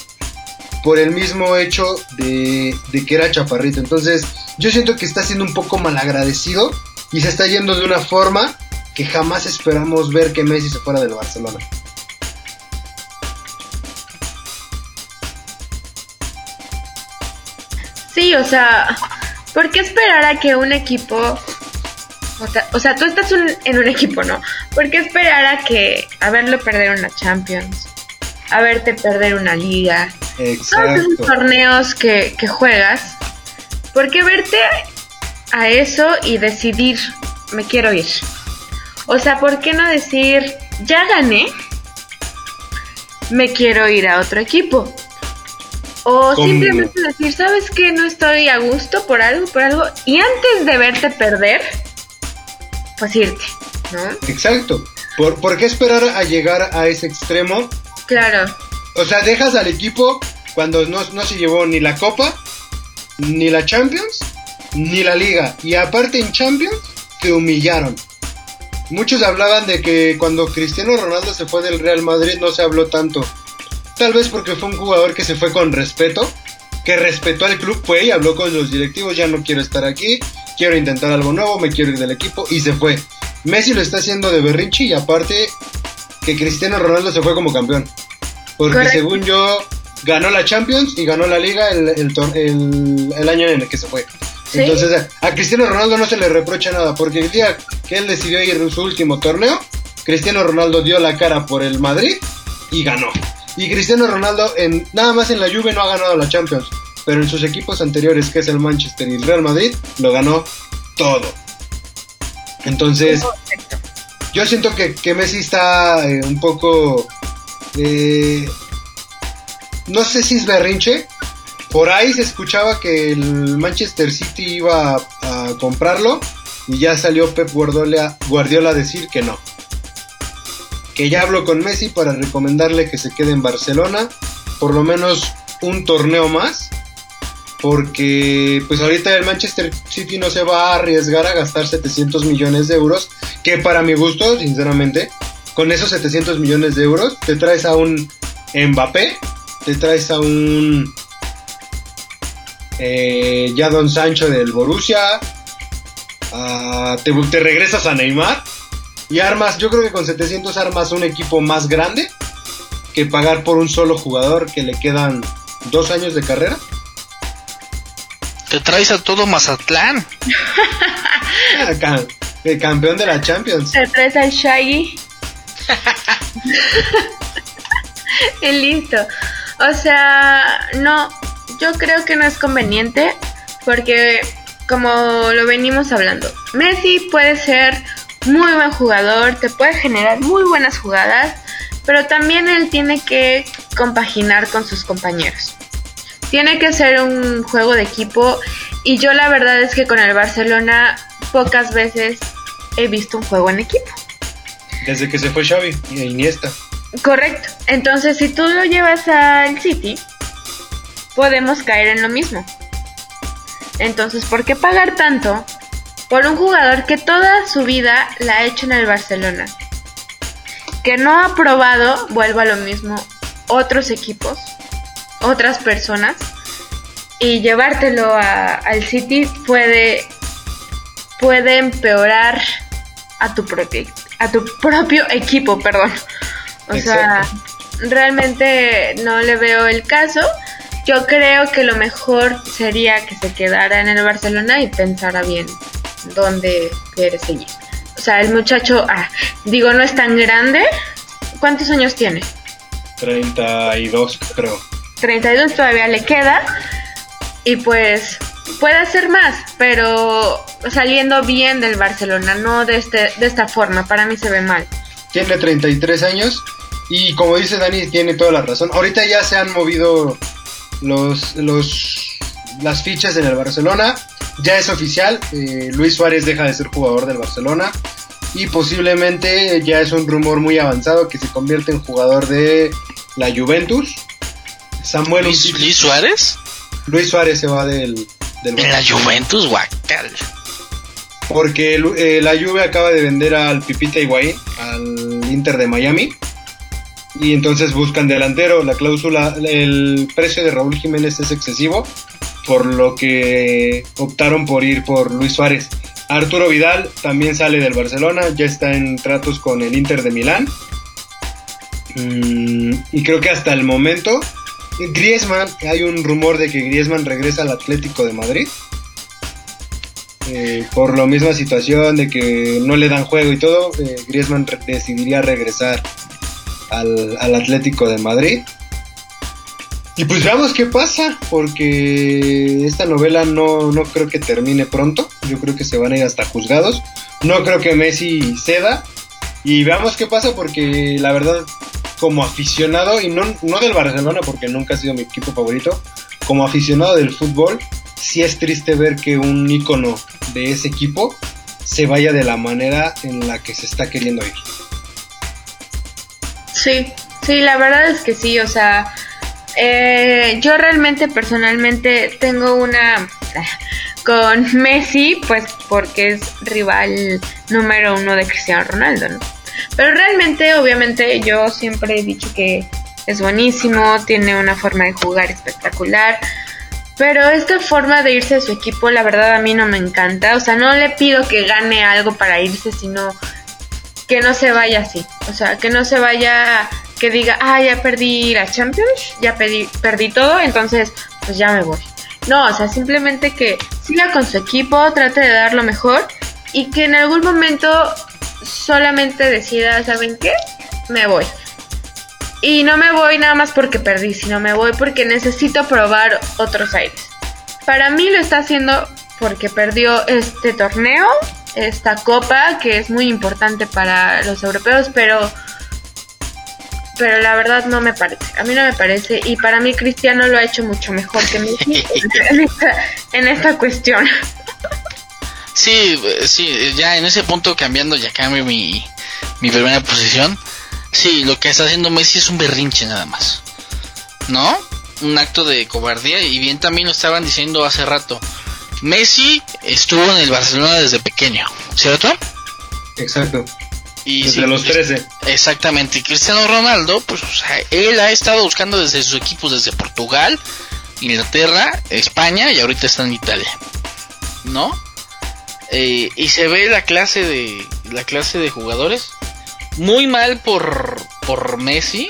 por el mismo hecho de, de que era chaparrito. Entonces, yo siento que está siendo un poco malagradecido y se está yendo de una forma que jamás esperamos ver que Messi se fuera del Barcelona. Sí, o sea, ¿por qué esperar a que un equipo... O sea, o sea tú estás un- en un equipo, ¿no? ¿Por qué esperar a que... a verlo perder una Champions? A verte perder una liga. Todos esos Exacto. torneos que, que juegas. ¿Por qué verte a eso y decidir, me quiero ir? O sea, ¿por qué no decir, ya gané, me quiero ir a otro equipo? O simplemente decir, ¿sabes qué? No estoy a gusto por algo, por algo. Y antes de verte perder, pues irte, ¿no? Exacto. ¿Por, por qué esperar a llegar a ese extremo? Claro, O sea, dejas al equipo cuando no, no se llevó ni la Copa, ni la Champions, ni la Liga. Y aparte en Champions, te humillaron. Muchos hablaban de que cuando Cristiano Ronaldo se fue del Real Madrid no se habló tanto. Tal vez porque fue un jugador que se fue con respeto, que respetó al club, fue y habló con los directivos, ya no quiero estar aquí, quiero intentar algo nuevo, me quiero ir del equipo y se fue. Messi lo está haciendo de berrinche y aparte que Cristiano Ronaldo se fue como campeón. Porque Correcto. según yo, ganó la Champions y ganó la Liga el, el- el año en el que se fue. Sí. Entonces a, a Cristiano Ronaldo no se le reprocha nada, porque el día que él decidió ir en su último torneo, Cristiano Ronaldo dio la cara por el Madrid y ganó. Y Cristiano Ronaldo en nada más en la Juve no ha ganado la Champions, pero en sus equipos anteriores, que es el Manchester y el Real Madrid, lo ganó todo. Entonces, yo siento que, que Messi está eh, un poco. eh, no sé si es berrinche. Por ahí se escuchaba que el Manchester City iba a, comprarlo. Y ya salió Pep Guardiola, Guardiola a decir que no. Que ya habló con Messi para recomendarle que se quede en Barcelona. Por lo menos un torneo más. Porque pues ahorita el Manchester City no se va a arriesgar a gastar 700 millones de euros. Que para mi gusto, sinceramente, con esos 700 millones de euros te traes a un Mbappé, te traes a un eh, Jadon Sancho del Borussia, ah, te, te regresas a Neymar y armas, yo creo que con 700 armas un equipo más grande que pagar por un solo jugador que le quedan dos años de carrera. Te traes a todo Mazatlán. Ah, El campeón de la Champions. Te traes al Shaggy. <laughs> <laughs> y listo. O sea, no, yo creo que no es conveniente porque como lo venimos hablando, Messi puede ser muy buen jugador, te puede generar muy buenas jugadas, pero también él tiene que compaginar con sus compañeros. Tiene que ser un juego de equipo y yo la verdad es que con el Barcelona pocas veces he visto un juego en equipo. Desde que se fue Xavi y Iniesta. Correcto. Entonces, si tú lo llevas al City, podemos caer en lo mismo. Entonces, ¿por qué pagar tanto por un jugador que toda su vida la ha hecho en el Barcelona? Que no ha probado, vuelvo a lo mismo, otros equipos, otras personas, y llevártelo a- al City puede, puede empeorar a tu propio, a tu propio equipo, perdón. O sea, realmente no le veo el caso. Yo creo que lo mejor sería que se quedara en el Barcelona y pensara bien dónde quiere seguir. O sea, el muchacho, ah, digo, no es tan grande. ¿Cuántos años tiene? 32, creo. 32 todavía le queda. Y pues puede hacer más, pero saliendo bien del Barcelona, no de, este, de esta forma. Para mí se ve mal. Tiene 33 años y como dice Dani, tiene toda la razón. Ahorita ya se han movido los, los, las fichas en el Barcelona. Ya es oficial, eh, Luis Suárez deja de ser jugador del Barcelona y posiblemente ya es un rumor muy avanzado que se convierte en jugador de la Juventus. Samuel Luis, Suárez. Luis Suárez se va del, del En la. Juventus, guacal. Porque eh, la Juve acaba de vender al Pipita Higuaín, al Inter de Miami. Y entonces buscan delantero. La cláusula, el precio de Raúl Jiménez es excesivo. Por lo que optaron por ir por Luis Suárez. Arturo Vidal también sale del Barcelona, ya está en tratos con el Inter de Milán. Mm, y creo que hasta el momento, Griezmann, hay un rumor de que Griezmann regresa al Atlético de Madrid. Eh, por la misma situación de que no le dan juego y todo, eh, Griezmann decidiría regresar al, al Atlético de Madrid. Y pues veamos qué pasa, porque esta novela no, no creo que termine pronto. Yo creo que se van a ir hasta juzgados. No creo que Messi ceda. Y veamos qué pasa, porque la verdad, como aficionado, y no, no del Barcelona, porque nunca ha sido mi equipo favorito, como aficionado del fútbol, sí es triste ver que un ícono de ese equipo se vaya de la manera en la que se está queriendo ir. Sí, sí, la verdad es que sí, o sea, eh, yo realmente personalmente tengo una <laughs> con Messi, pues porque es rival número uno de Cristiano Ronaldo, ¿no? Pero realmente, obviamente, yo siempre he dicho que es buenísimo, tiene una forma de jugar espectacular. Pero esta forma de irse de su equipo, la verdad a mí no me encanta. O sea, no le pido que gane algo para irse, sino que no se vaya así. O sea, que no se vaya que diga, ah, ya perdí la Champions, ya perdí, perdí todo, entonces pues ya me voy. No, o sea, simplemente que siga con su equipo, trate de dar lo mejor y que en algún momento solamente decida, ¿saben qué? Me voy. Y no me voy nada más porque perdí, sino me voy porque necesito probar otros aires. Para mí lo está haciendo porque perdió este torneo, esta copa, que es muy importante para los europeos, pero pero la verdad no me parece. A mí no me parece. Y para mí Cristiano lo ha hecho mucho mejor que Messi <laughs> en, esta, en esta cuestión. Sí, sí, ya en ese punto cambiando, ya cambio mi, mi primera posición. Sí, lo que está haciendo Messi es un berrinche nada más. ¿No? Un acto de cobardía. Y bien también lo estaban diciendo hace rato. Messi estuvo en el Barcelona desde pequeño, ¿cierto? Exacto. Y desde los 13. Exactamente. Y Cristiano Ronaldo, pues él ha estado buscando desde sus equipos, desde Portugal, Inglaterra, España y ahorita está en Italia. ¿No? Eh, y se ve la clase de la clase de jugadores muy mal por por Messi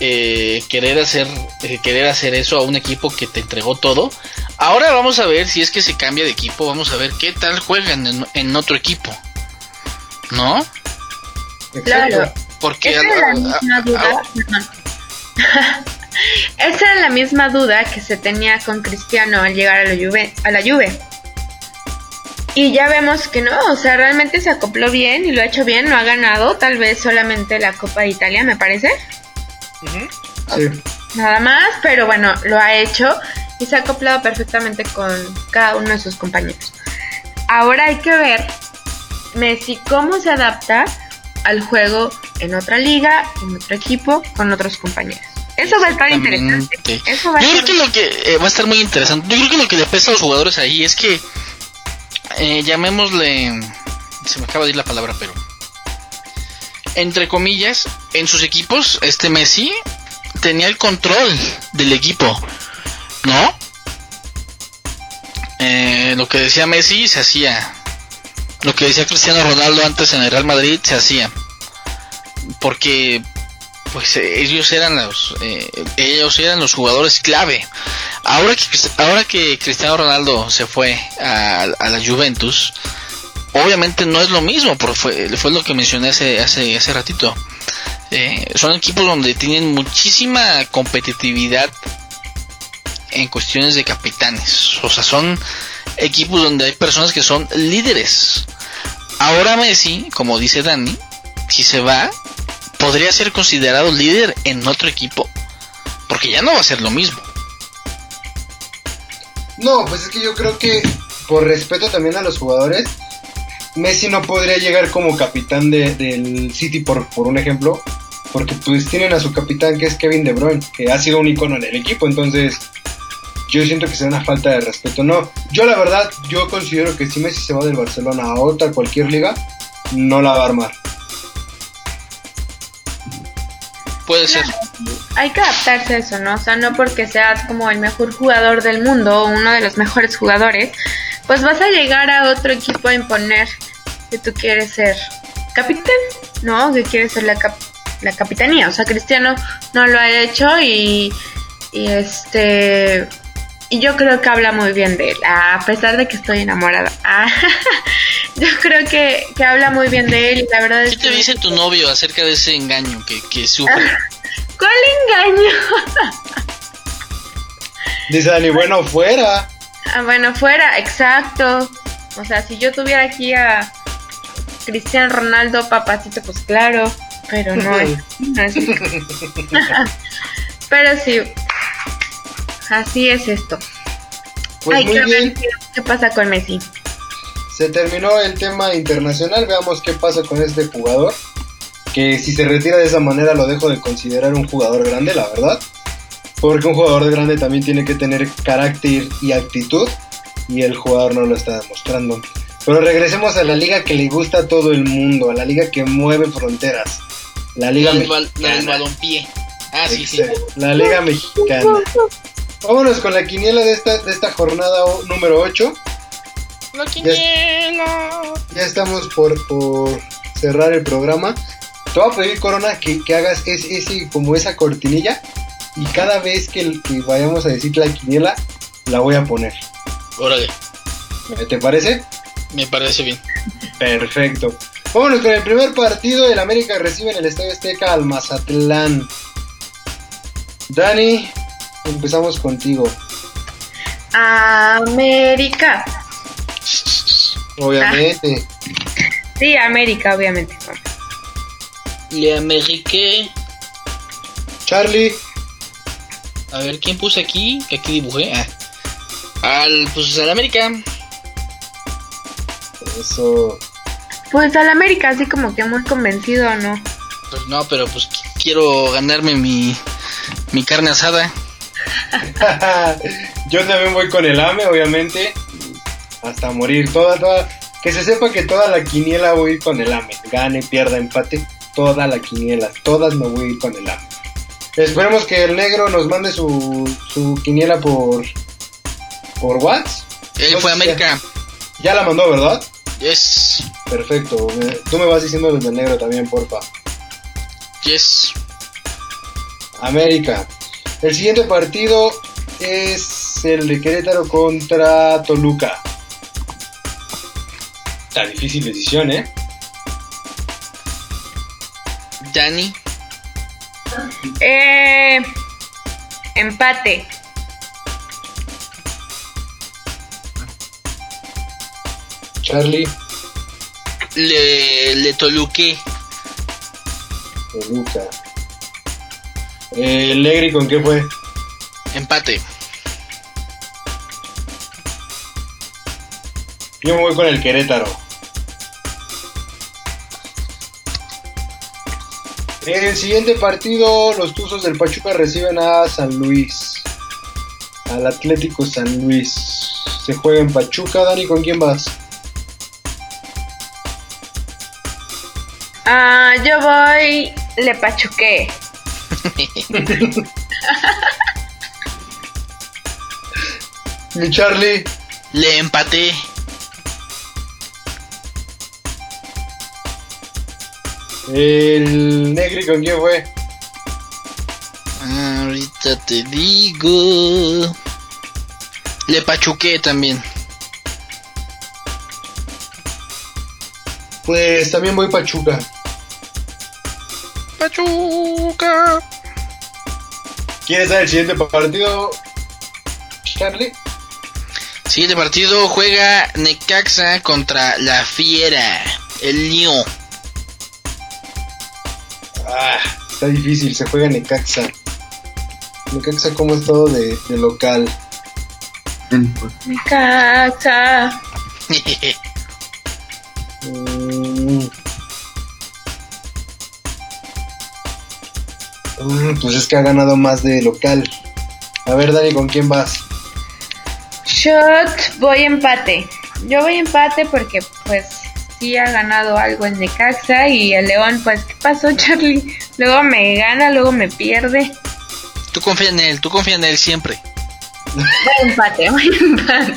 eh, querer hacer eh, querer hacer eso a un equipo que te entregó todo ahora vamos a ver si es que se cambia de equipo vamos a ver qué tal juegan en, en otro equipo ¿no? Claro. Porque Esa era la misma duda. <laughs> <laughs> Esa era la misma duda que se tenía con Cristiano al llegar a la Juve, a la Juve. Y ya vemos que no, o sea, realmente se acopló bien y lo ha hecho bien, no ha ganado, tal vez solamente la Copa de Italia, me parece. Sí. Nada más, pero bueno, lo ha hecho y se ha acoplado perfectamente con cada uno de sus compañeros. Ahora hay que ver Messi cómo se adapta al juego en otra liga, en otro equipo, con otros compañeros. Eso va a estar interesante. Eso va a Yo creo estar- que lo que eh, va a estar muy interesante. Yo creo que lo que le pesa a los jugadores ahí es que eh, llamémosle se me acaba de ir la palabra, pero entre comillas, en sus equipos este Messi tenía el control del equipo, ¿no? Eh, lo que decía Messi se hacía. Lo que decía Cristiano Ronaldo antes en el Real Madrid se hacía. Porque pues ellos eran los eh, ellos eran los jugadores clave. Ahora que ahora que Cristiano Ronaldo se fue a, a la Juventus, obviamente no es lo mismo, porque fue, fue lo que mencioné hace hace, hace ratito. Eh, son equipos donde tienen muchísima competitividad en cuestiones de capitanes. O sea, son equipos donde hay personas que son líderes. Ahora Messi, como dice Dani, si se va, podría ser considerado líder en otro equipo. Porque ya no va a ser lo mismo. No, pues es que yo creo que por respeto también a los jugadores, Messi no podría llegar como capitán de- del City, por, por un ejemplo, porque pues tienen a su capitán que es Kevin De Bruyne, que ha sido un icono en el equipo, entonces yo siento que sea una falta de respeto. No, yo la verdad, yo considero que si Messi se va del Barcelona a otra, cualquier liga, no la va a armar. Puede ser. Hay que adaptarse a eso, ¿no? O sea, no porque seas como el mejor jugador del mundo o uno de los mejores jugadores, pues vas a llegar a otro equipo a imponer que tú quieres ser capitán, ¿no? Que quieres ser la, la capitanía. O sea, Cristiano no lo ha hecho y, y este y yo creo que habla muy bien de él, a pesar de que estoy enamorada. Ah, <laughs> yo creo que, que, habla muy bien de él y la verdad ¿Qué es te que... dice tu novio acerca de ese engaño que, que sufre? ¿Cuál engaño? <laughs> Dice Dani, bueno, fuera. Ah, bueno, fuera, exacto. O sea, si yo tuviera aquí a Cristian Ronaldo, papacito, pues claro, pero no <laughs> es. No es pero sí, así es esto. Pues Ay, muy quiero ver bien, qué, pasa con Messi. se terminó el tema internacional. Veamos qué pasa con este jugador. Que si se retira de esa manera lo dejo de considerar un jugador grande, la verdad. Porque un jugador grande también tiene que tener carácter y actitud. Y el jugador no lo está demostrando. Pero regresemos a la liga que le gusta a todo el mundo, a la liga que mueve fronteras. La liga mexicana. el balompié. Ah, sí, sí. La liga mexicana. Vámonos con la quiniela de esta, de esta jornada o- número 8. La quiniela. Ya estamos por, por cerrar el programa. Te voy a pedir, Corona, que, que hagas ese, ese- como esa cortinilla. Y cada vez que, que vayamos a decir la quiniela, la voy a poner. Órale, ¿Te parece? me parece bien. Perfecto. Vámonos con el primer partido. El América recibe en el Estadio Azteca al Mazatlán. Dani, empezamos contigo. América. Obviamente. Sí, América, obviamente. Le Amérique. Charlie, A ver, ¿quién puse aquí? Que aquí dibujé. Ah. Al, pues al América. eso. Pues al América, así como que muy convencido, ¿no? Pues no, pero pues qu- quiero ganarme mi, mi carne asada. <laughs> Yo también voy con el AME, obviamente. Hasta morir. Toda, toda. Que se sepa que toda la quiniela voy a ir con el AME. Gane, pierda, empate. Toda la quiniela. Todas me voy a ir con el AME. Esperemos que el negro nos mande su, su quiniela por. por. Él No fue. América. Ya la mandó, ¿verdad? Yes. Perfecto. Me- Tú me vas diciendo los del negro también, porfa. Yes. América. El siguiente partido es el de Querétaro contra Toluca. Está difícil decisión, ¿eh? Dani. Eh, empate. Charlie, Le, le Toluque. Toluca. Eh, ¿El Negri con qué fue? Empate. Yo me voy con el Querétaro. En el siguiente partido, los Tuzos del Pachuca reciben a San Luis. Al Atlético San Luis. Se juega en Pachuca. Dani, ¿con quién vas? Ah, yo voy Le Pachuqué. Mi Charlie. Le empaté. El Negri, ¿con quién fue? Ahorita te digo. Le pachuqué también. Pues también voy Pachuca. Pachuca. ¿Quieres saber el siguiente partido? Charlie. Siguiente partido juega Necaxa contra la Fiera. El León. Ah, está difícil, se juega Necaxa. Necaxa como estado de, de local. Mi casa. <laughs> Mm. Mm, pues es que ha ganado más de local. A ver, Dani, ¿con quién vas? Shot, voy empate. Yo voy empate porque pues sí ha ganado algo en Necaxa y el León, pues ¿qué pasó Charlie? Luego me gana, luego me pierde. tú confía en él, tú confía en él siempre. Voy empate, voy empate.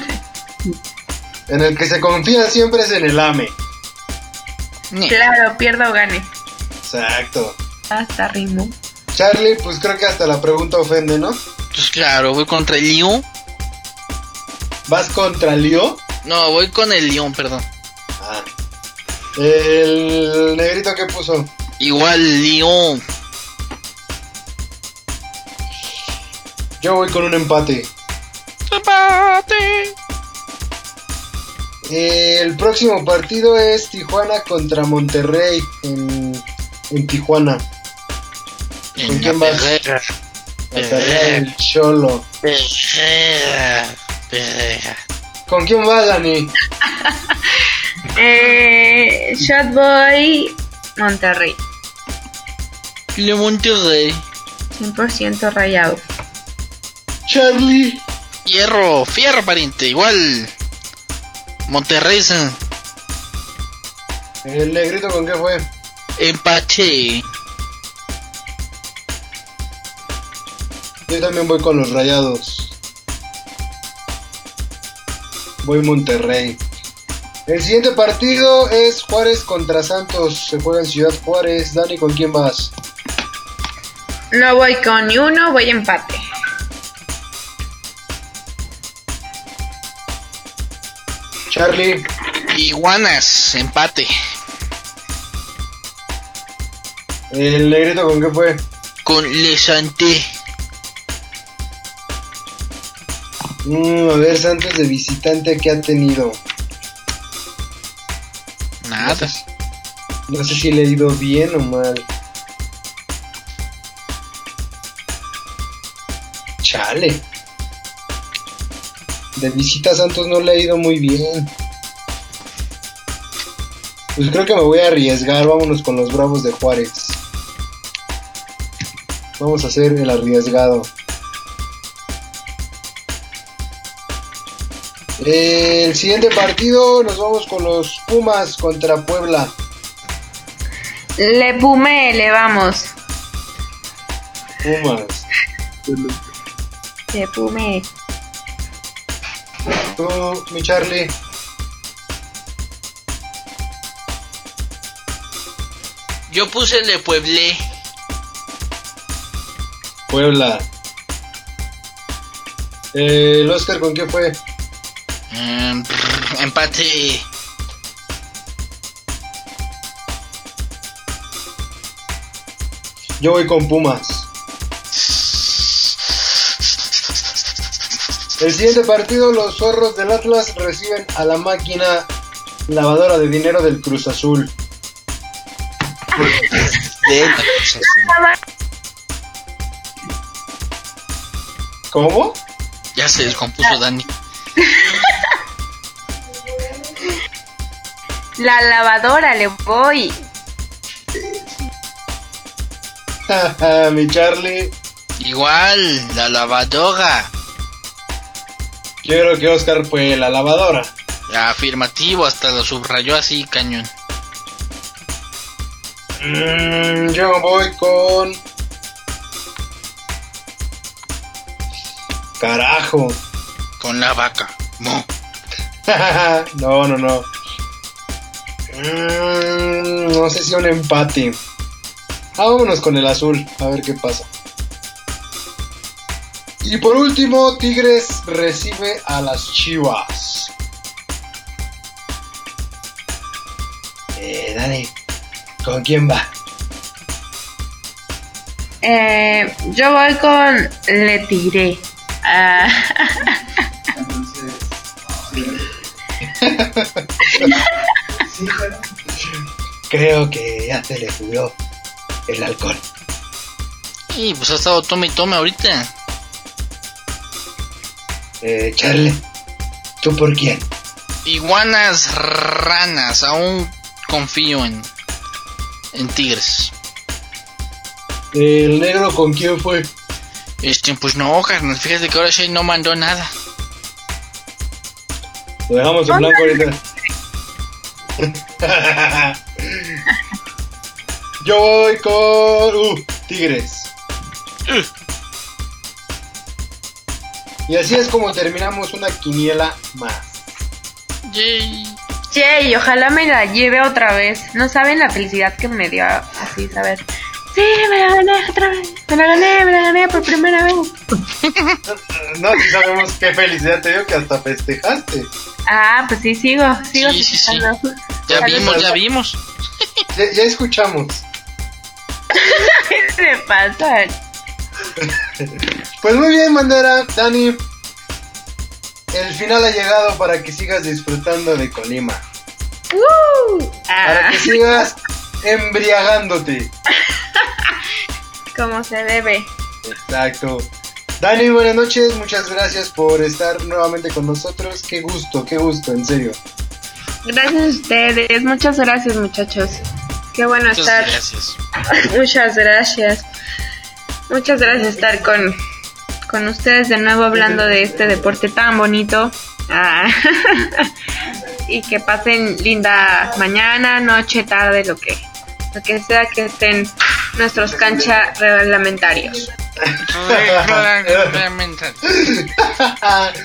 En el que se confía siempre es en el AME. Claro, pierda o gane. Exacto. Hasta ritmo. Charlie, pues creo que hasta la pregunta ofende, ¿no? Pues claro, voy contra el Lyon. ¿Vas contra Leo? No, voy con el Lyon, perdón. Ah. El negrito que puso. Igual Lyon. Yo voy con un empate. Empate. El próximo partido es Tijuana contra Monterrey en, en Tijuana. ¿Con quién vas? perrera. Monterrey, el Cholo. Perrera. Perrera. ¿Con quién vas, Dani? <laughs> Eh, Shotboy Monterrey. Le Monterrey. 100% rayado. Charlie. Hierro, fierro, pariente. Igual. Monterrey. El negrito con qué fue? Empate. Yo también voy con los rayados. Voy Monterrey. El siguiente partido es Juárez contra Santos. Se juega en Ciudad Juárez. Dani, ¿con quién vas? No voy con ni uno, voy empate. Charlie. Iguanas. Empate. El negrito con qué fue? Con Le Mm, a ver, Santos de visitante que ha tenido. Nada. No sé si le he ido bien o mal. Chale. De visita a Santos no le ha ido muy bien. Pues creo que me voy a arriesgar. Vámonos con los Bravos de Juárez. Vamos a hacer el arriesgado. El siguiente partido nos vamos con los Pumas contra Puebla. Le Pume, le vamos. Pumas. Le Pume. Tú, mi Charlie. Yo puse Le Pueblé. Puebla. Eh, el Oscar, ¿con qué fue? Em, empate. Yo voy con Pumas. El siguiente partido, los zorros del Atlas reciben a la máquina lavadora de dinero del Cruz Azul. De ¿Cómo? Ya se descompuso Dani. <laughs> La lavadora, le voy. <laughs> mi Charlie. Igual, la lavadora. Quiero que Oscar fue la lavadora. Afirmativo, hasta lo subrayó así, cañón. Mm, yo voy con. Carajo. Con la vaca. Mo. <laughs> no, no, no. Mm, no sé si un empate. Ah, vámonos con el azul, a ver qué pasa. Y por último, Tigres recibe a las Chivas. Eh, Dani, ¿con quién va? Eh, yo voy con Le Tiré. Ah, <laughs> <laughs> Creo que ya se le subió el alcohol. Y pues ha estado tome y tome ahorita. Eh, Charlie, ¿tú por quién? Iguanas ranas, aún confío en, en Tigres. ¿El negro con quién fue? Este, pues no, carnal, fíjate que ahora sí no mandó nada. Lo dejamos en blanco ahorita. <laughs> Yo voy con uh, Tigres. Y así es como terminamos una quiniela más. Yay. Yay, ojalá me la lleve otra vez. No saben la felicidad que me dio así, saber. Sí, me la gané otra vez. Me la gané, me la gané por primera vez. <laughs> No, si sabemos qué felicidad te dio que hasta festejaste. Ah, pues sí, sigo, sigo Sí, sí, sí. festejando. Ya vimos, ya vimos. Ya, ya escuchamos. <laughs> ¿Qué pasa? <laughs> Pues muy bien, Mandera, Dani. El final ha llegado para que sigas disfrutando de Colima. ¡Uh! Para Ah, que sigas embriagándote. <laughs> como se debe. Exacto. Dani, buenas noches. Muchas gracias por estar nuevamente con nosotros. Qué gusto, qué gusto, en serio. Gracias a ustedes, muchas gracias muchachos. Qué bueno Muchas estar. gracias. <laughs> Muchas gracias. Muchas gracias estar con, con ustedes de nuevo hablando de este deporte tan bonito. Ah, <laughs> y que pasen linda mañana, noche, tarde, lo que, lo que sea que estén nuestros cancha reglamentarios. <laughs>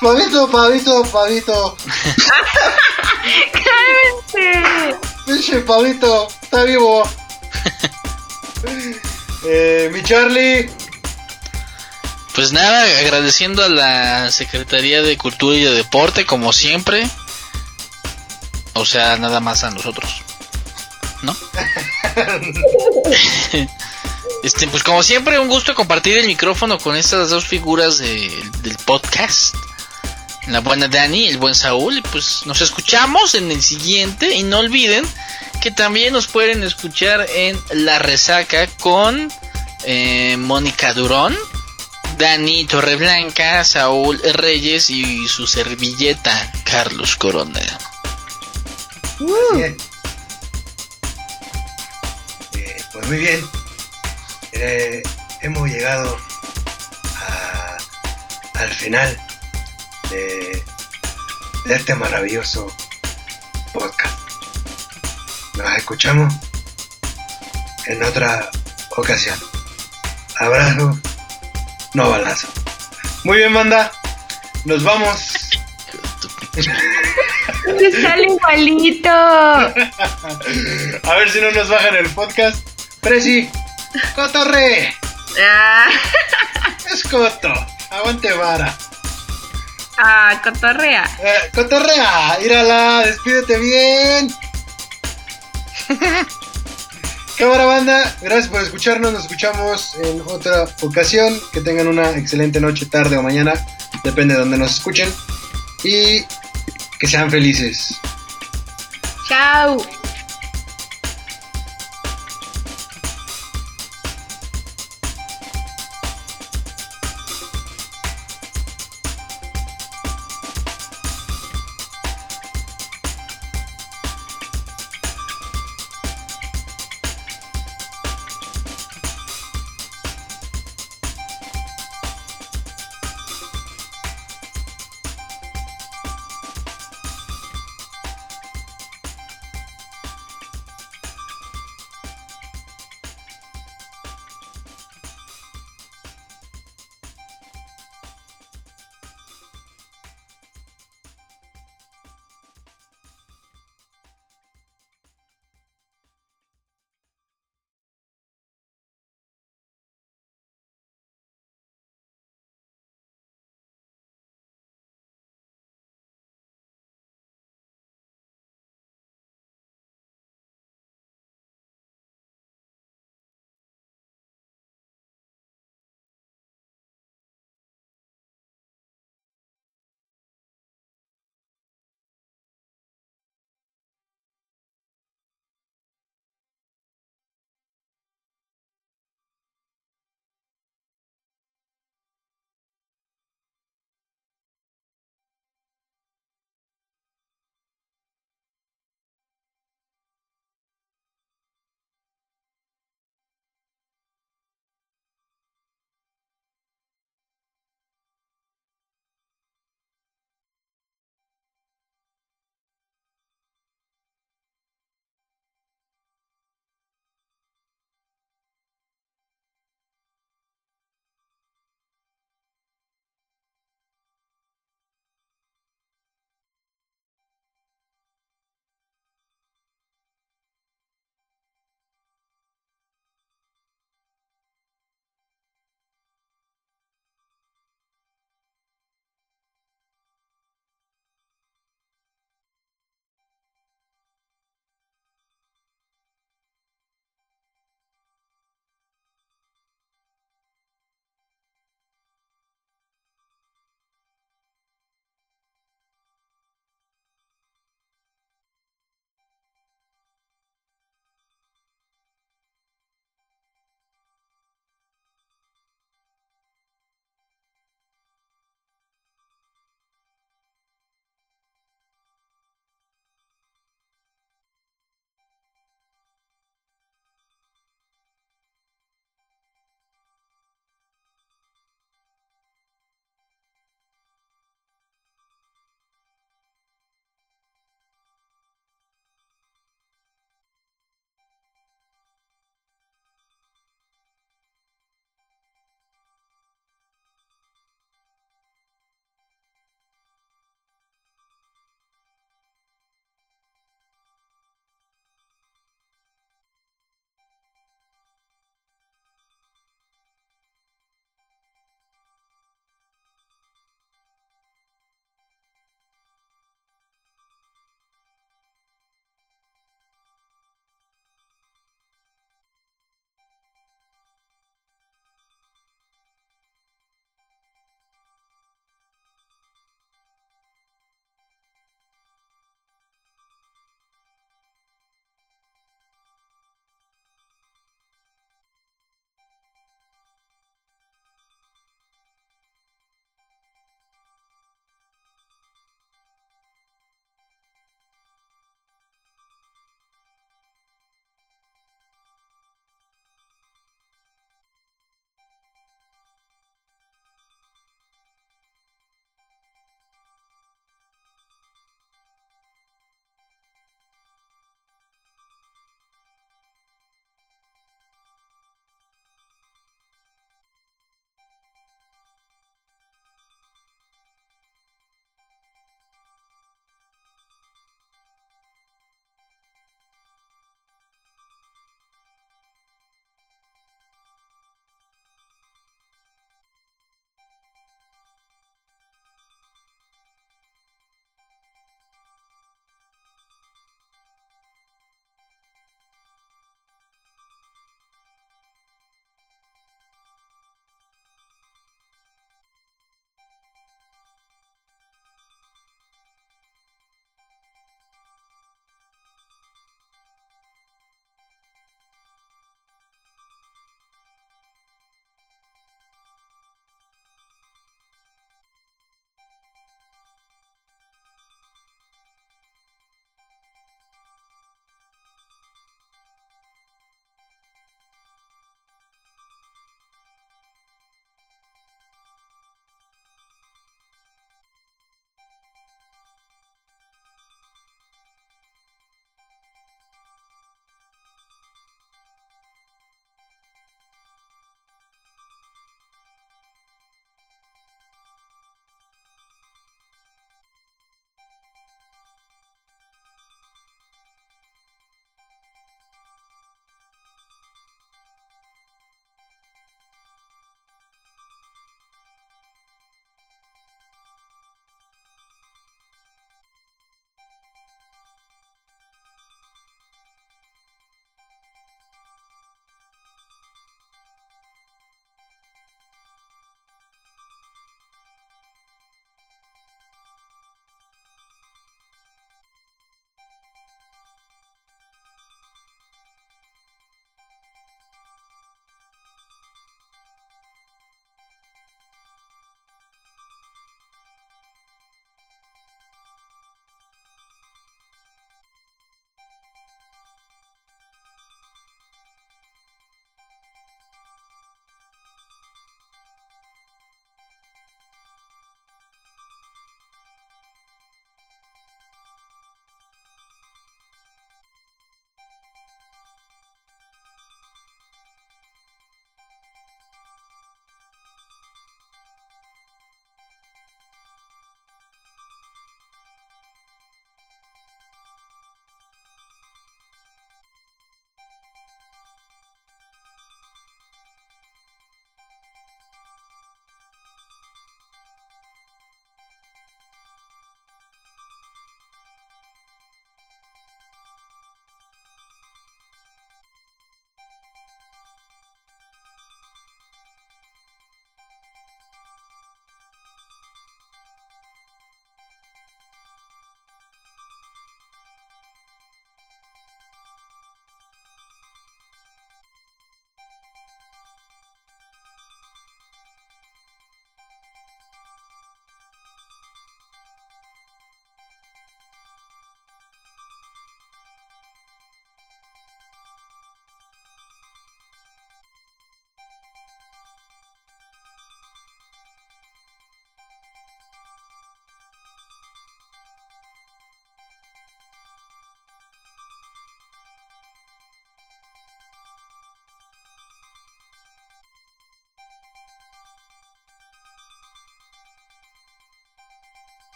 Pavito, pavito, pavito. ¡Cálmense! <laughs> Pinche pavito, está vivo. Eh, mi Charlie. Pues nada, agradeciendo a la Secretaría de Cultura y de Deporte, como siempre. O sea, nada más a nosotros. ¿No? <laughs> este, pues como siempre, un gusto compartir el micrófono con estas dos figuras de- del podcast. La buena Dani, el buen Saúl. Pues nos escuchamos en el siguiente. Y no olviden que también nos pueden escuchar en La Resaca con eh, Mónica Durón. Dani Torreblanca, Saúl Reyes y su servilleta Carlos Corona. Bien. Eh, pues muy bien. Eh, hemos llegado a- al final de, de este maravilloso podcast. Nos escuchamos en otra ocasión. Abrazo, no balazo. Muy bien, manda. Nos vamos. ¡Me sale igualito! <laughs> A ver si no nos bajan el podcast. Presi, cotorre. Ah, Es coto. Aguante vara. ah, cotorrea. Eh, cotorrea, írala, despídete bien. Cámara banda, gracias por escucharnos. Nos escuchamos en otra ocasión. Que tengan una excelente noche, tarde o mañana. Depende de donde nos escuchen. Y que sean felices. Chao.